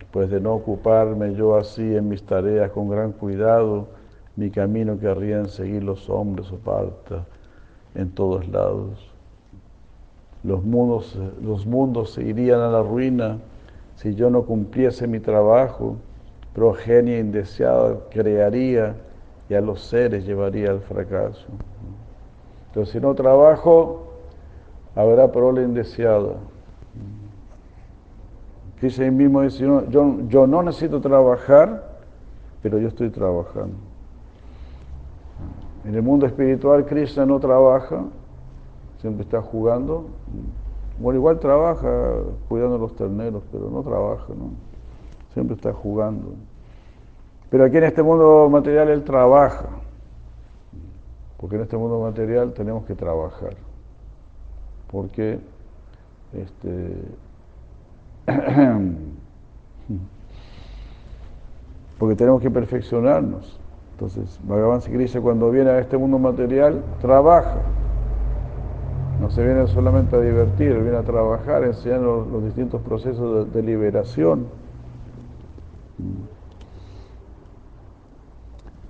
Pues de no ocuparme yo así en mis tareas con gran cuidado, mi camino querrían seguir los hombres o parta en todos lados. Los mundos, los mundos se irían a la ruina si yo no cumpliese mi trabajo. Progenia indeseada crearía y a los seres llevaría al fracaso. Entonces, si no trabajo, habrá prole indeseada. Krishna mismo dice, yo, yo no necesito trabajar, pero yo estoy trabajando. En el mundo espiritual Krishna no trabaja, siempre está jugando. Bueno, igual trabaja cuidando los terneros, pero no trabaja, ¿no? Siempre está jugando. Pero aquí en este mundo material él trabaja, porque en este mundo material tenemos que trabajar, porque este, porque tenemos que perfeccionarnos. Entonces, Bhagavan Krishna cuando viene a este mundo material, trabaja. No se viene solamente a divertir, viene a trabajar, enseñar los, distintos procesos de, liberación.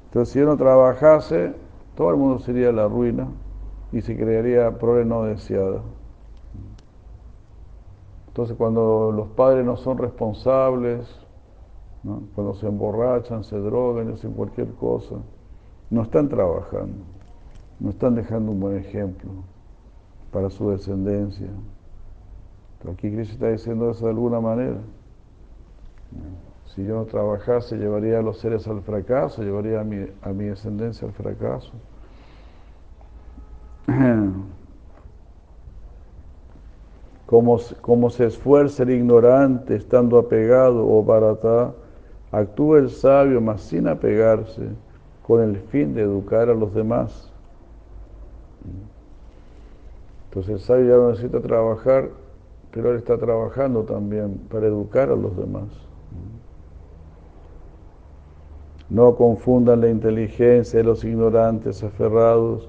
Entonces, si uno trabajase, todo el mundo sería la ruina y se crearía problemas no deseada. Entonces, cuando los padres no son responsables, cuando se emborrachan, se drogan, hacen cualquier cosa, no están trabajando, no están dejando un buen ejemplo para su descendencia. aquí Cristo está diciendo eso de alguna manera. Si yo no trabajase, llevaría a los seres al fracaso, llevaría a mi, a mi descendencia al fracaso. Como, como se esfuerza el ignorante estando apegado o barata, Actúa el sabio, mas sin apegarse, con el fin de educar a los demás. Entonces el sabio ya no necesita trabajar, pero él está trabajando también para educar a los demás. No confundan la inteligencia de los ignorantes aferrados,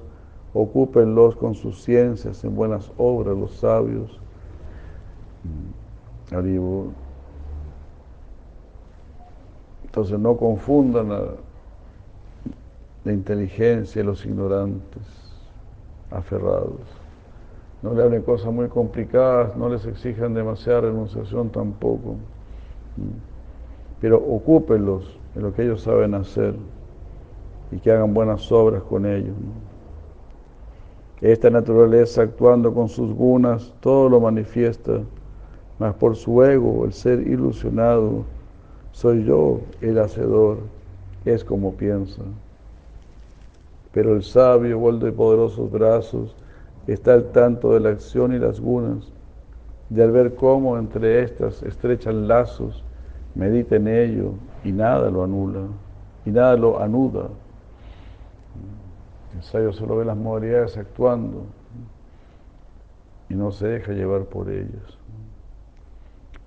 ocúpenlos con sus ciencias en buenas obras los sabios. Entonces no confundan la, inteligencia y los ignorantes, aferrados. No le hablen cosas muy complicadas, no les exijan demasiada renunciación tampoco. Pero ocúpenlos en lo que ellos saben hacer y que hagan buenas obras con ellos. Esta naturaleza actuando con sus gunas todo lo manifiesta, mas por su ego, el ser ilusionado, soy yo el hacedor, es como piensa. Pero el sabio, vuelto de poderosos brazos, está al tanto de la acción y las gunas, de al ver cómo entre estas estrechan lazos, medita en ello y nada lo anula, y nada lo anuda. El sabio solo ve las modalidades actuando y no se deja llevar por ellas.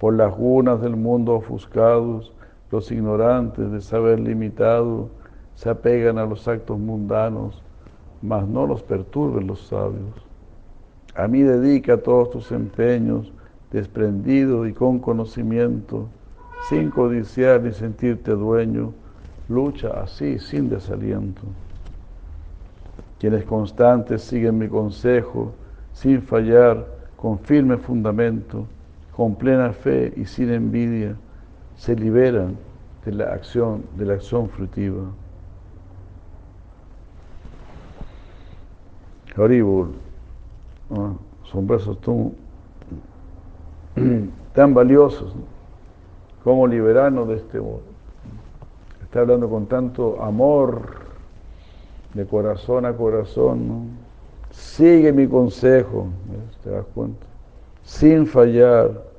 Por las gunas del mundo ofuscados, los ignorantes de saber limitado se apegan a los actos mundanos, mas no los perturben los sabios. A mí dedica todos tus empeños, desprendido y con conocimiento, sin codiciar ni sentirte dueño, lucha así sin desaliento. Quienes constantes siguen mi consejo, sin fallar, con firme fundamento, con plena fe y sin envidia, se liberan de la acción, de la acción frutiva. Haribur, son versos tan, valiosos, como liberarnos de este mundo. Está hablando con tanto amor, de corazón a corazón, Sigue mi consejo, ¿te das cuenta? Sin fallar,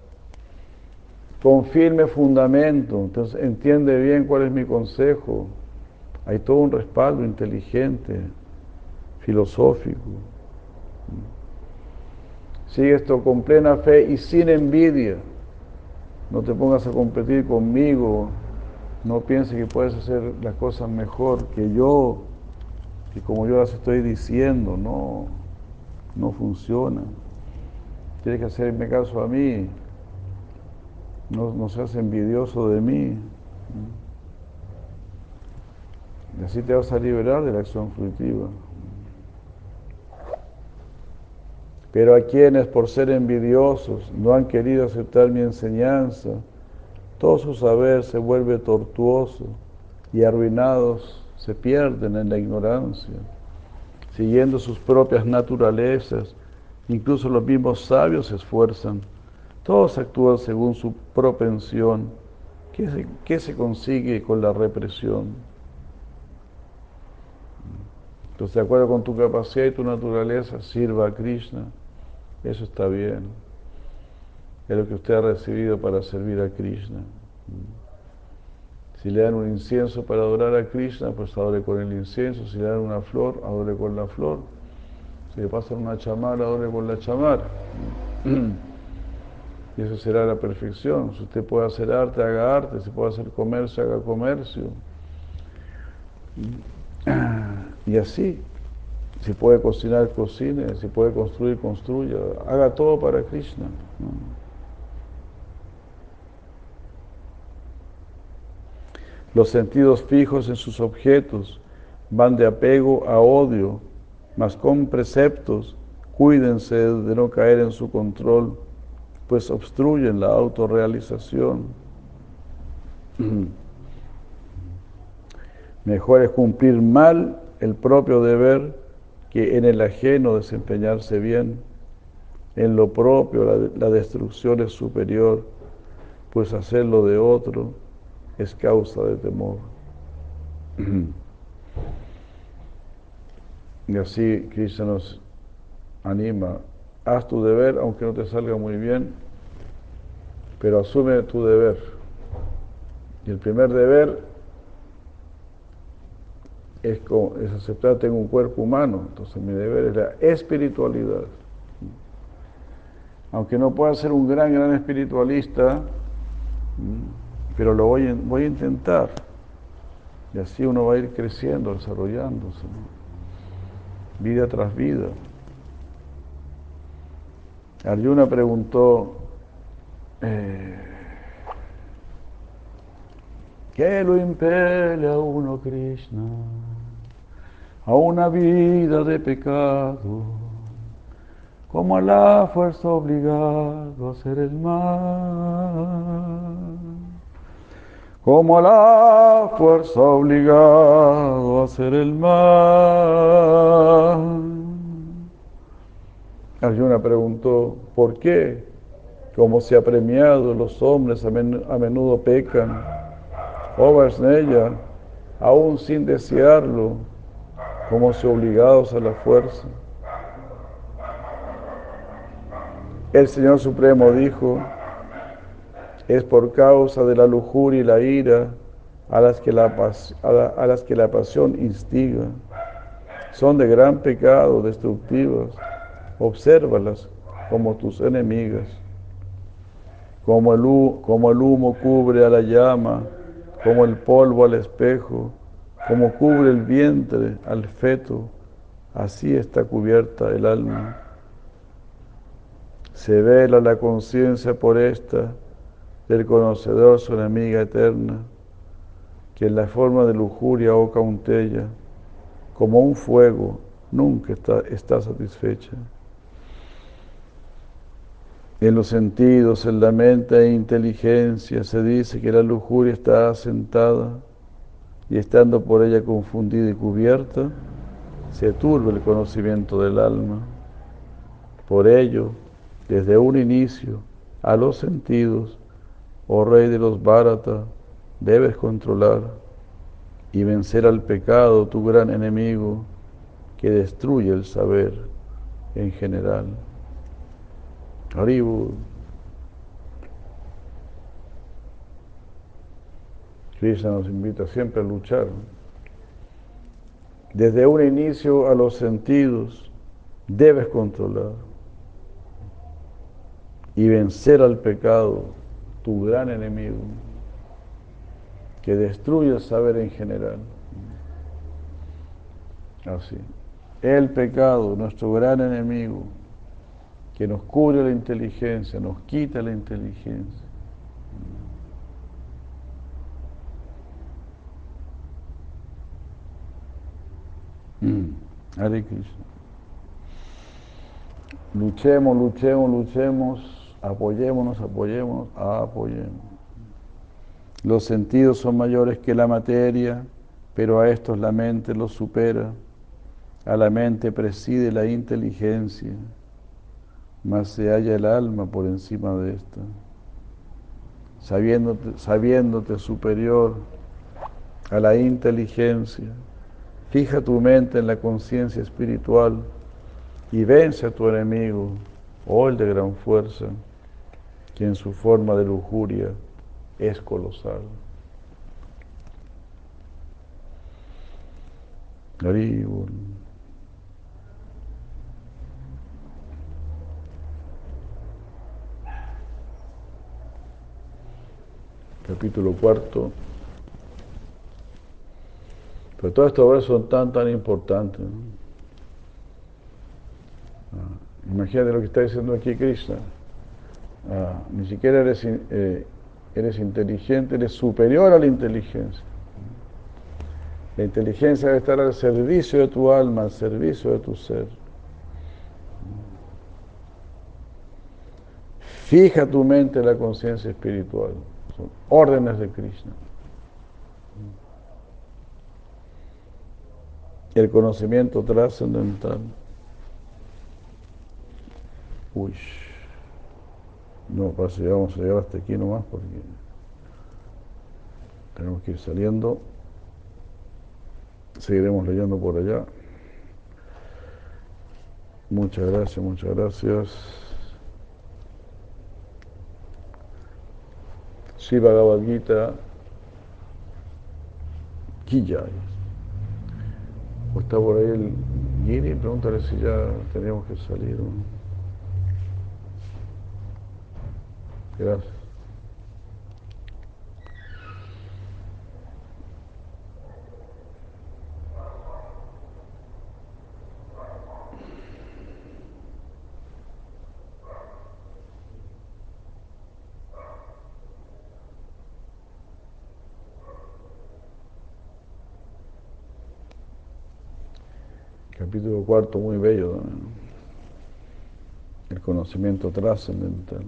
con firme fundamento. Entonces entiende bien cuál es mi consejo. Hay todo un respaldo inteligente, filosófico. Sigue esto con plena fe y sin envidia. No te pongas a competir conmigo. No pienses que puedes hacer las cosas mejor que yo, que como yo las estoy diciendo. No, no funciona. Tienes que hacerme caso a mí. No, seas envidioso de mí. Y así te vas a liberar de la acción fruitiva. Pero a quienes por ser envidiosos no han querido aceptar mi enseñanza, todo su saber se vuelve tortuoso y arruinados se pierden en la ignorancia, siguiendo sus propias naturalezas. Incluso los mismos sabios se esfuerzan. Todos actúan según su propensión. ¿Qué se, consigue con la represión? Entonces, de acuerdo con tu capacidad y tu naturaleza, sirva a Krishna. Eso está bien. Es lo que usted ha recibido para servir a Krishna. Si le dan un incienso para adorar a Krishna, pues adore con el incienso. Si le dan una flor, adore con la flor. Si le pasan una chamara, adore con la chamara. Y eso será la perfección. Si usted puede hacer arte, haga arte. Si puede hacer comercio, haga comercio. Y así. Si puede cocinar, cocine. Si puede construir, construya. Haga todo para Krishna. Los sentidos fijos en sus objetos van de apego a odio, mas con preceptos cuídense de no caer en su control, pues obstruyen la autorrealización. Mejor es cumplir mal el propio deber que en el ajeno desempeñarse bien. En lo propio la, destrucción es superior, pues hacerlo de otro es causa de temor. Y así Cristo nos anima, haz tu deber aunque no te salga muy bien, pero asume tu deber. Y el primer deber es, es aceptar, tengo un cuerpo humano, entonces mi deber es la espiritualidad. Aunque no pueda ser un gran, gran espiritualista, pero lo voy, voy a intentar. Y así uno va a ir creciendo, desarrollándose, vida tras vida. Arjuna preguntó, eh, ¿qué lo impele a uno Krishna a una vida de pecado? Como a la fuerza obligado a hacer el mal como a la fuerza obligado a hacer el mal. Arjuna preguntó, ¿por qué? Como se ha premiado, los hombres a, menudo pecan. Oh Varsnella, aún sin desearlo, como si obligados a la fuerza. El Señor Supremo dijo, es por causa de la lujuria y la ira a las que la, a, las que la pasión instiga. Son de gran pecado, destructivas. Obsérvalas como tus enemigas. Como el, como el humo cubre a la llama, como el polvo al espejo, como cubre el vientre al feto, así está cubierta el alma. Se vela la conciencia por esta del conocedor su enemiga eterna, que en la forma de lujuria o cauntella, como un fuego, nunca está, está satisfecha. En los sentidos, en la mente e inteligencia se dice que la lujuria está asentada y estando por ella confundida y cubierta, se turba el conocimiento del alma. Por ello, desde un inicio, a los sentidos, oh Rey de los Bharata, debes controlar y vencer al pecado, tu gran enemigo, que destruye el saber en general. Haribu. Krishna nos invita siempre a luchar. Desde un inicio a los sentidos debes controlar y vencer al pecado, tu gran enemigo, que destruye el saber en general. Así. El pecado, nuestro gran enemigo, que nos cubre la inteligencia, nos quita la inteligencia. Mm. Hare. Luchemos, luchemos, luchemos, apoyémonos, apoyémonos, apoyemos. Los sentidos son mayores que la materia, pero a estos la mente los supera. A la mente preside la inteligencia, más se halla el alma por encima de esta. Sabiéndote, superior a la inteligencia, Fija tu mente en la conciencia espiritual y vence a tu enemigo, o el de gran fuerza, que en su forma de lujuria es colosal. Capítulo cuarto. Pero todas estas obras son tan, tan importantes. Ah, imagínate lo que está diciendo aquí Krishna. Ah, ni siquiera eres, eh, eres inteligente, eres superior a la inteligencia. La inteligencia debe estar al servicio de tu alma, al servicio de tu ser. Fija tu mente en la conciencia espiritual. Órdenes de Krishna. el conocimiento trascendental. Uy, no, pasa, vamos a llegar hasta aquí nomás porque tenemos que ir saliendo. Seguiremos leyendo por allá. Muchas gracias, muchas gracias. Shiva Bhagavad Gita ¿O está por ahí el Giri? Pregúntale si ya teníamos que salir. Gracias. capítulo cuarto muy bello, el conocimiento trascendental.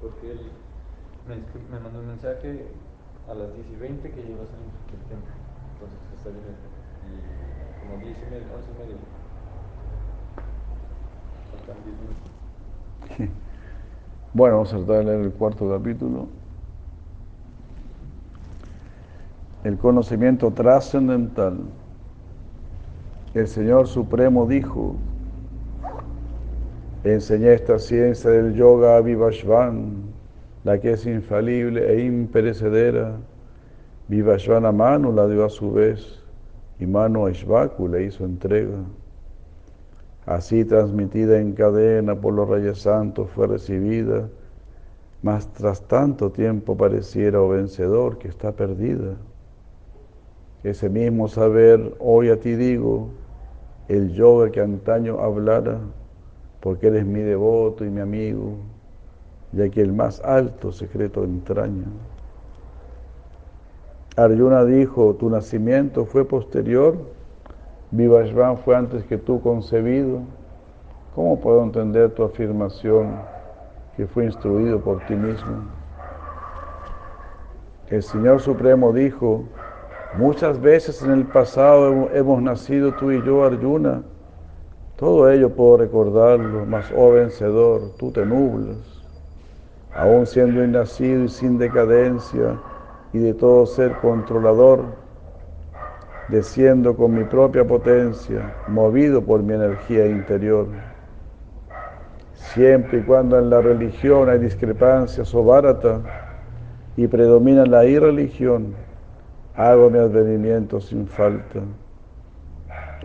Porque él me, mandó un mensaje a las 10 y 20 que iba a salir del tiempo. Entonces está bien. Y como 10 y media, 11 y media. Faltan 10 minutos. Bueno, vamos a tratar de leer el cuarto capítulo. El conocimiento trascendental. El Señor Supremo dijo, enseñé esta ciencia del yoga a Vivashvan, la que es infalible e imperecedera. Vivashvan a Manu la dio a su vez, y Manu a Ishvaku le hizo entrega. Así transmitida en cadena por los reyes santos fue recibida, mas tras tanto tiempo pareciera, o vencedor, que está perdida. Ese mismo saber, hoy a ti digo, el yoga que antaño hablara, porque eres mi devoto y mi amigo, ya que el más alto secreto entraña. Arjuna dijo, tu nacimiento fue posterior, Vivashvan fue antes que tú concebido. ¿Cómo puedo entender tu afirmación que fue instruido por ti mismo? El Señor Supremo dijo, Muchas veces en el pasado hemos nacido tú y yo, Arjuna. Todo ello puedo recordarlo, mas oh vencedor, tú te nublas. Aún siendo innacido y sin decadencia y de todo ser controlador, desciendo con mi propia potencia, movido por mi energía interior. Siempre y cuando en la religión hay discrepancias o barata y predomina la irreligión, hago mi advenimiento sin falta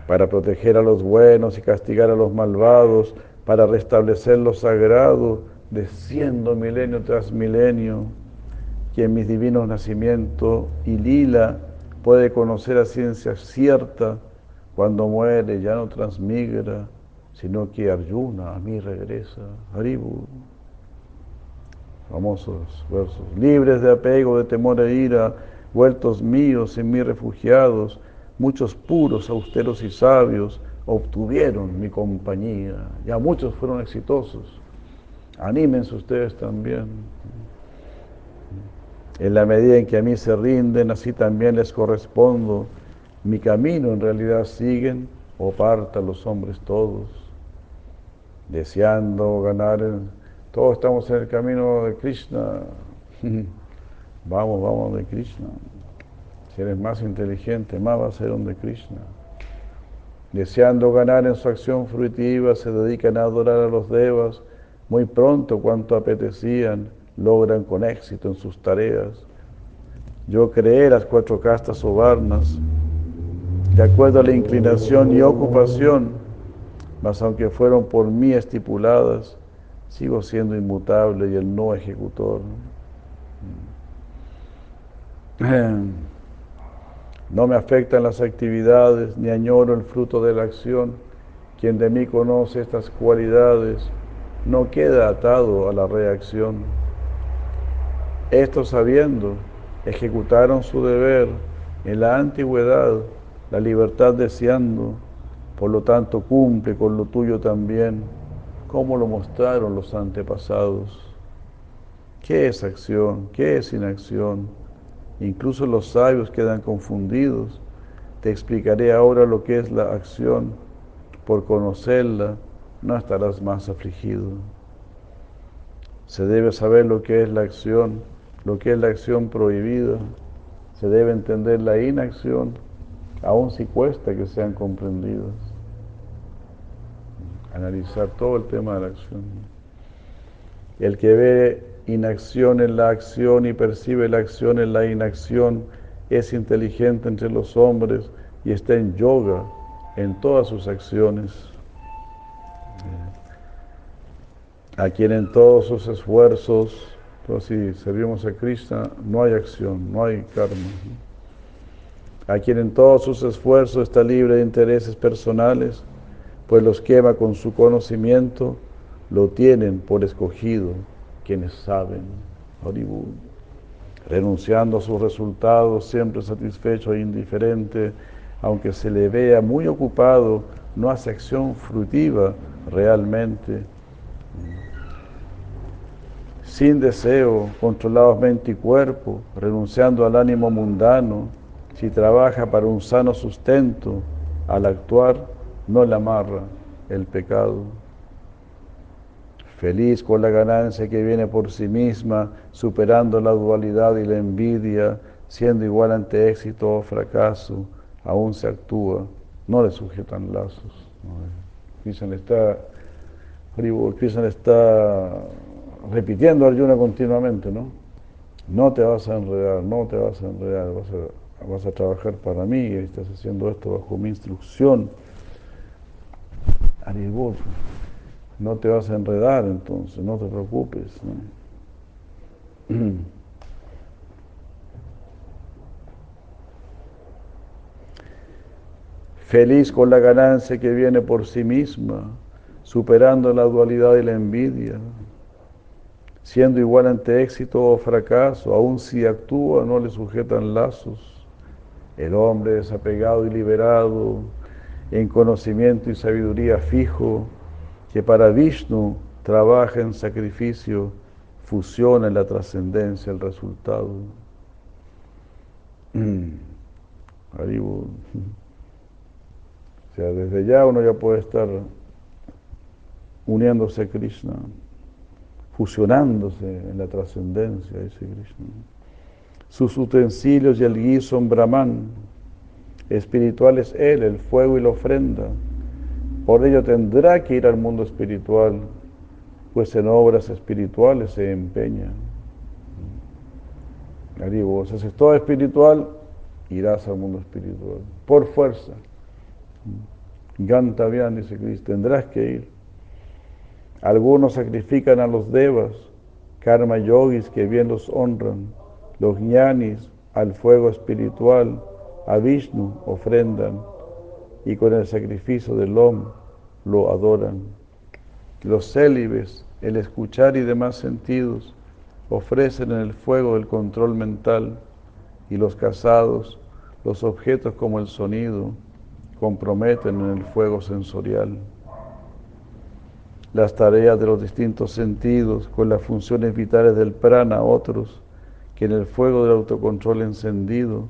para proteger a los buenos y castigar a los malvados, para restablecer lo sagrado, desciendo milenio tras milenio, que en mis divinos nacimientos y lila puede conocer a ciencia cierta, cuando muere ya no transmigra, sino que Arjuna a mí regresa. Haribu. Famosos versos. Libres de apego, de temor e ira, vueltos míos en mí refugiados, muchos puros, austeros y sabios obtuvieron mi compañía. Ya muchos fueron exitosos. Anímense ustedes también. En la medida en que a mí se rinden, así también les correspondo. Mi camino en realidad siguen o partan los hombres todos, deseando ganar. Todos estamos en el camino de Krishna. vamos, vamos de Krishna. Si eres más inteligente, más va a ser donde Krishna. Deseando ganar en su acción fruitiva, se dedican a adorar a los devas. Muy pronto, cuanto apetecían, logran con éxito en sus tareas. Yo creé las cuatro castas o varnas, de acuerdo a la inclinación y ocupación, mas aunque fueron por mí estipuladas, sigo siendo inmutable y el no ejecutor. No me afectan las actividades, ni añoro el fruto de la acción. Quien de mí conoce estas cualidades no queda atado a la reacción. Estos sabiendo, ejecutaron su deber en la antigüedad, la libertad deseando, por lo tanto cumple con lo tuyo también, como lo mostraron los antepasados. ¿Qué es acción? ¿Qué es inacción? Incluso los sabios quedan confundidos. Te explicaré ahora lo que es la acción. Por conocerla, no estarás más afligido. Se debe saber lo que es la acción, lo que es la acción prohibida. Se debe entender la inacción, aun si cuesta que sean comprendidas. Analizar todo el tema de la acción. El que ve inacción en la acción y percibe la acción en la inacción, es inteligente entre los hombres y está en yoga en todas sus acciones. A quien en todos sus esfuerzos, pues si servimos a Krishna, no hay acción, no hay karma. A quien en todos sus esfuerzos está libre de intereses personales, pues los quema con su conocimiento, lo tienen por escogido quienes saben, renunciando a sus resultados, siempre satisfecho e indiferente, aunque se le vea muy ocupado, no hace acción frutiva realmente. Sin deseo, controlados mente y cuerpo, renunciando al ánimo mundano, si trabaja para un sano sustento, al actuar no le amarra el pecado feliz con la ganancia que viene por sí misma, superando la dualidad y la envidia, siendo igual ante éxito o fracaso, aún se actúa, no le sujetan lazos. Krishna está, Krishna está repitiendo a Arjuna continuamente, ¿no? No te vas a enredar, no te vas a enredar, vas a, trabajar para mí, estás haciendo esto bajo mi instrucción. Aribur no te vas a enredar entonces, no te preocupes. Feliz con la ganancia que viene por sí misma, superando la dualidad y la envidia, siendo igual ante éxito o fracaso, aun si actúa no le sujetan lazos. El hombre desapegado y liberado, en conocimiento y sabiduría fijo, que para Vishnu trabaja en sacrificio, fusiona en la trascendencia el resultado. O sea, desde ya uno ya puede estar uniéndose a Krishna, fusionándose en la trascendencia de ese Krishna. Sus utensilios y el guiso son Brahman, espiritual es Él, el fuego y la ofrenda. Por ello tendrá que ir al mundo espiritual, pues en obras espirituales se empeña. Digo, si haces todo espiritual, irás al mundo espiritual, por fuerza. Ganta dice Cristo, tendrás que ir. Algunos sacrifican a los devas, karma yogis que bien los honran, los ñanis al fuego espiritual, a Vishnu ofrendan y con el sacrificio del Om lo adoran. Los célibes, el escuchar y demás sentidos, ofrecen en el fuego del control mental y los casados, los objetos como el sonido, comprometen en el fuego sensorial. Las tareas de los distintos sentidos con las funciones vitales del prana, otros que en el fuego del autocontrol encendido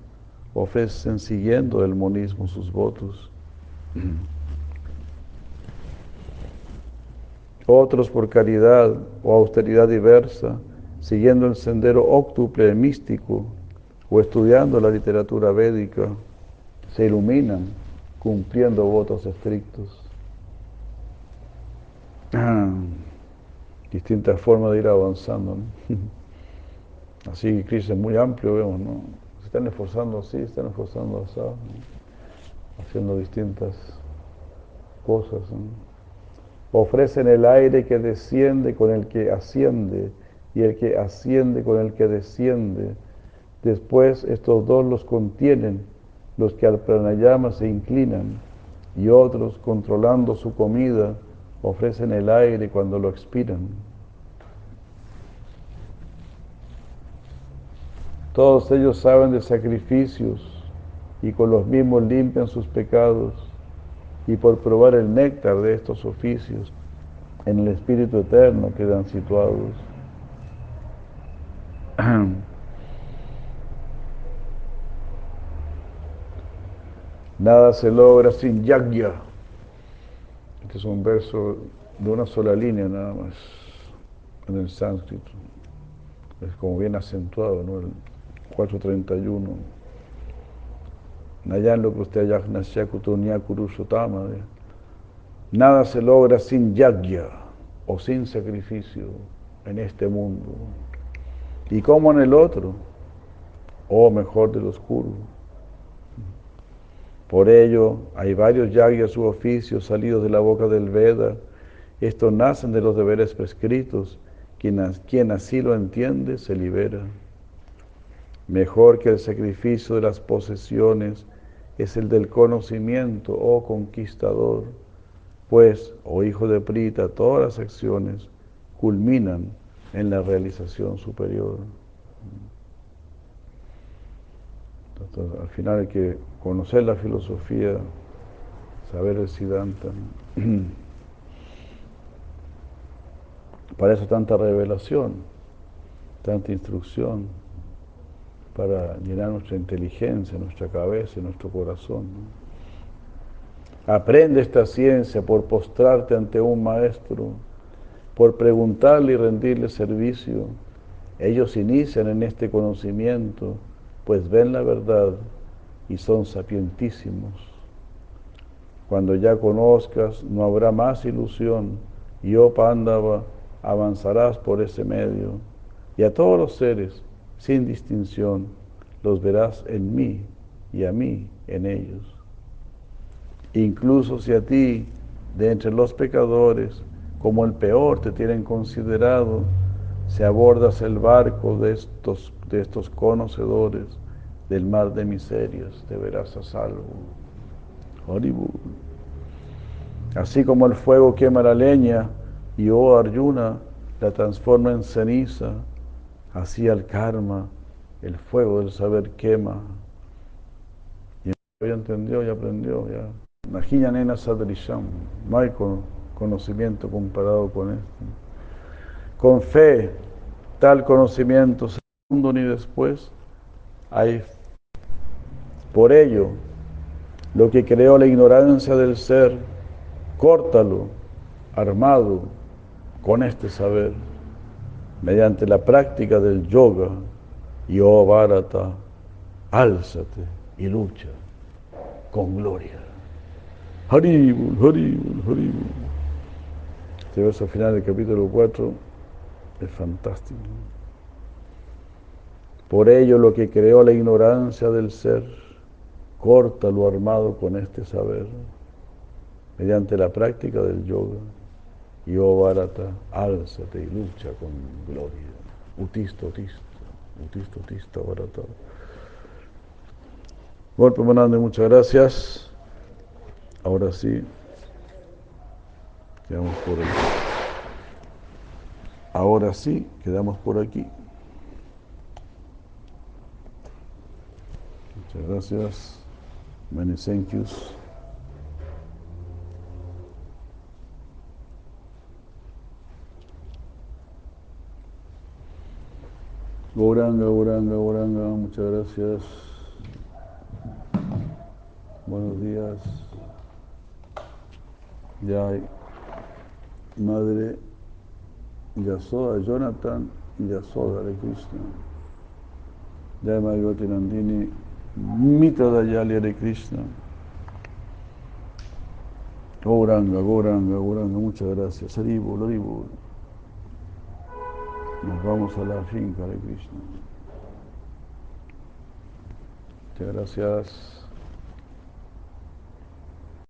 ofrecen siguiendo el monismo sus votos. Otros por caridad o austeridad diversa, siguiendo el sendero óctuple místico o estudiando la literatura védica, se iluminan cumpliendo votos estrictos. Distintas formas de ir avanzando. Así que Cristo es muy amplio, vemos, ¿no? Se están esforzando así, están esforzando así, haciendo distintas cosas. Ofrecen el aire que desciende con el que asciende y el que asciende con el que desciende. Después estos dos los contienen, los que al pranayama se inclinan, y otros, controlando su comida, ofrecen el aire cuando lo expiran. Todos ellos saben de sacrificios y con los mismos limpian sus pecados y por probar el néctar de estos oficios en el Espíritu Eterno quedan situados. Nada se logra sin yagya. Este es un verso de una sola línea nada más en el sánscrito. Es como bien acentuado, ¿no? El 431. Nayan lo que usted Nada se logra sin yagya o sin sacrificio en este mundo. ¿Y como en el otro? O mejor del oscuro. Por ello, hay varios yagyas u oficios salidos de la boca del Veda. Estos nacen de los deberes prescritos. Quien así lo entiende, se libera. Mejor que el sacrificio de las posesiones es el del conocimiento, oh conquistador, pues, oh hijo de Prita, todas las acciones culminan en la realización superior. Entonces, al final hay que conocer la filosofía, saber el Siddhanta. Para eso tanta revelación, tanta instrucción, para llenar nuestra inteligencia, nuestra cabeza y nuestro corazón. Aprende esta ciencia por postrarte ante un maestro, por preguntarle y rendirle servicio. Ellos inician en este conocimiento, pues ven la verdad y son sapientísimos. Cuando ya conozcas, no habrá más ilusión, y oh Pándava, avanzarás por ese medio, y a todos los seres, sin distinción, los verás en mí y a mí en ellos. Incluso si a ti, de entre los pecadores, como el peor te tienen considerado, si abordas el barco de estos, de estos conocedores del mar de miserias, te verás a salvo. Así como el fuego quema la leña y oh Arjuna la transforma en ceniza, así al karma el fuego del saber quema. Y ya entendió, ya aprendió, ya. Nena sadrisham, no hay conocimiento comparado con esto. Con fe, tal conocimiento, segundo ni después, hay. Por ello, lo que creó la ignorancia del ser, córtalo, armado con este saber, mediante la práctica del yoga, y oh Bharata, álzate y lucha con gloria. Haribul, Haribul, Haribul. Este verso final del capítulo 4 es fantástico. Por ello lo que creó la ignorancia del ser, corta lo armado con este saber, mediante la práctica del yoga. Y oh álzate y lucha con gloria. Utista, utista, utista, utista, Bharata. Golpe Manande, muchas gracias. Ahora sí, quedamos por aquí. Ahora sí, quedamos por aquí. Muchas gracias. Many thank yous. Goranga, Goranga, Goranga, muchas gracias. Buenos días. Ya hay Madre Yasoda, Jonathan Yasoda de Krishna. Ya hay Margoti Nandini, Mitra Dayali Hare Krishna. Goranga, Goranga, Goranga, muchas gracias. Haribol, Haribol. Nos vamos a la finca de Krishna. Muchas gracias.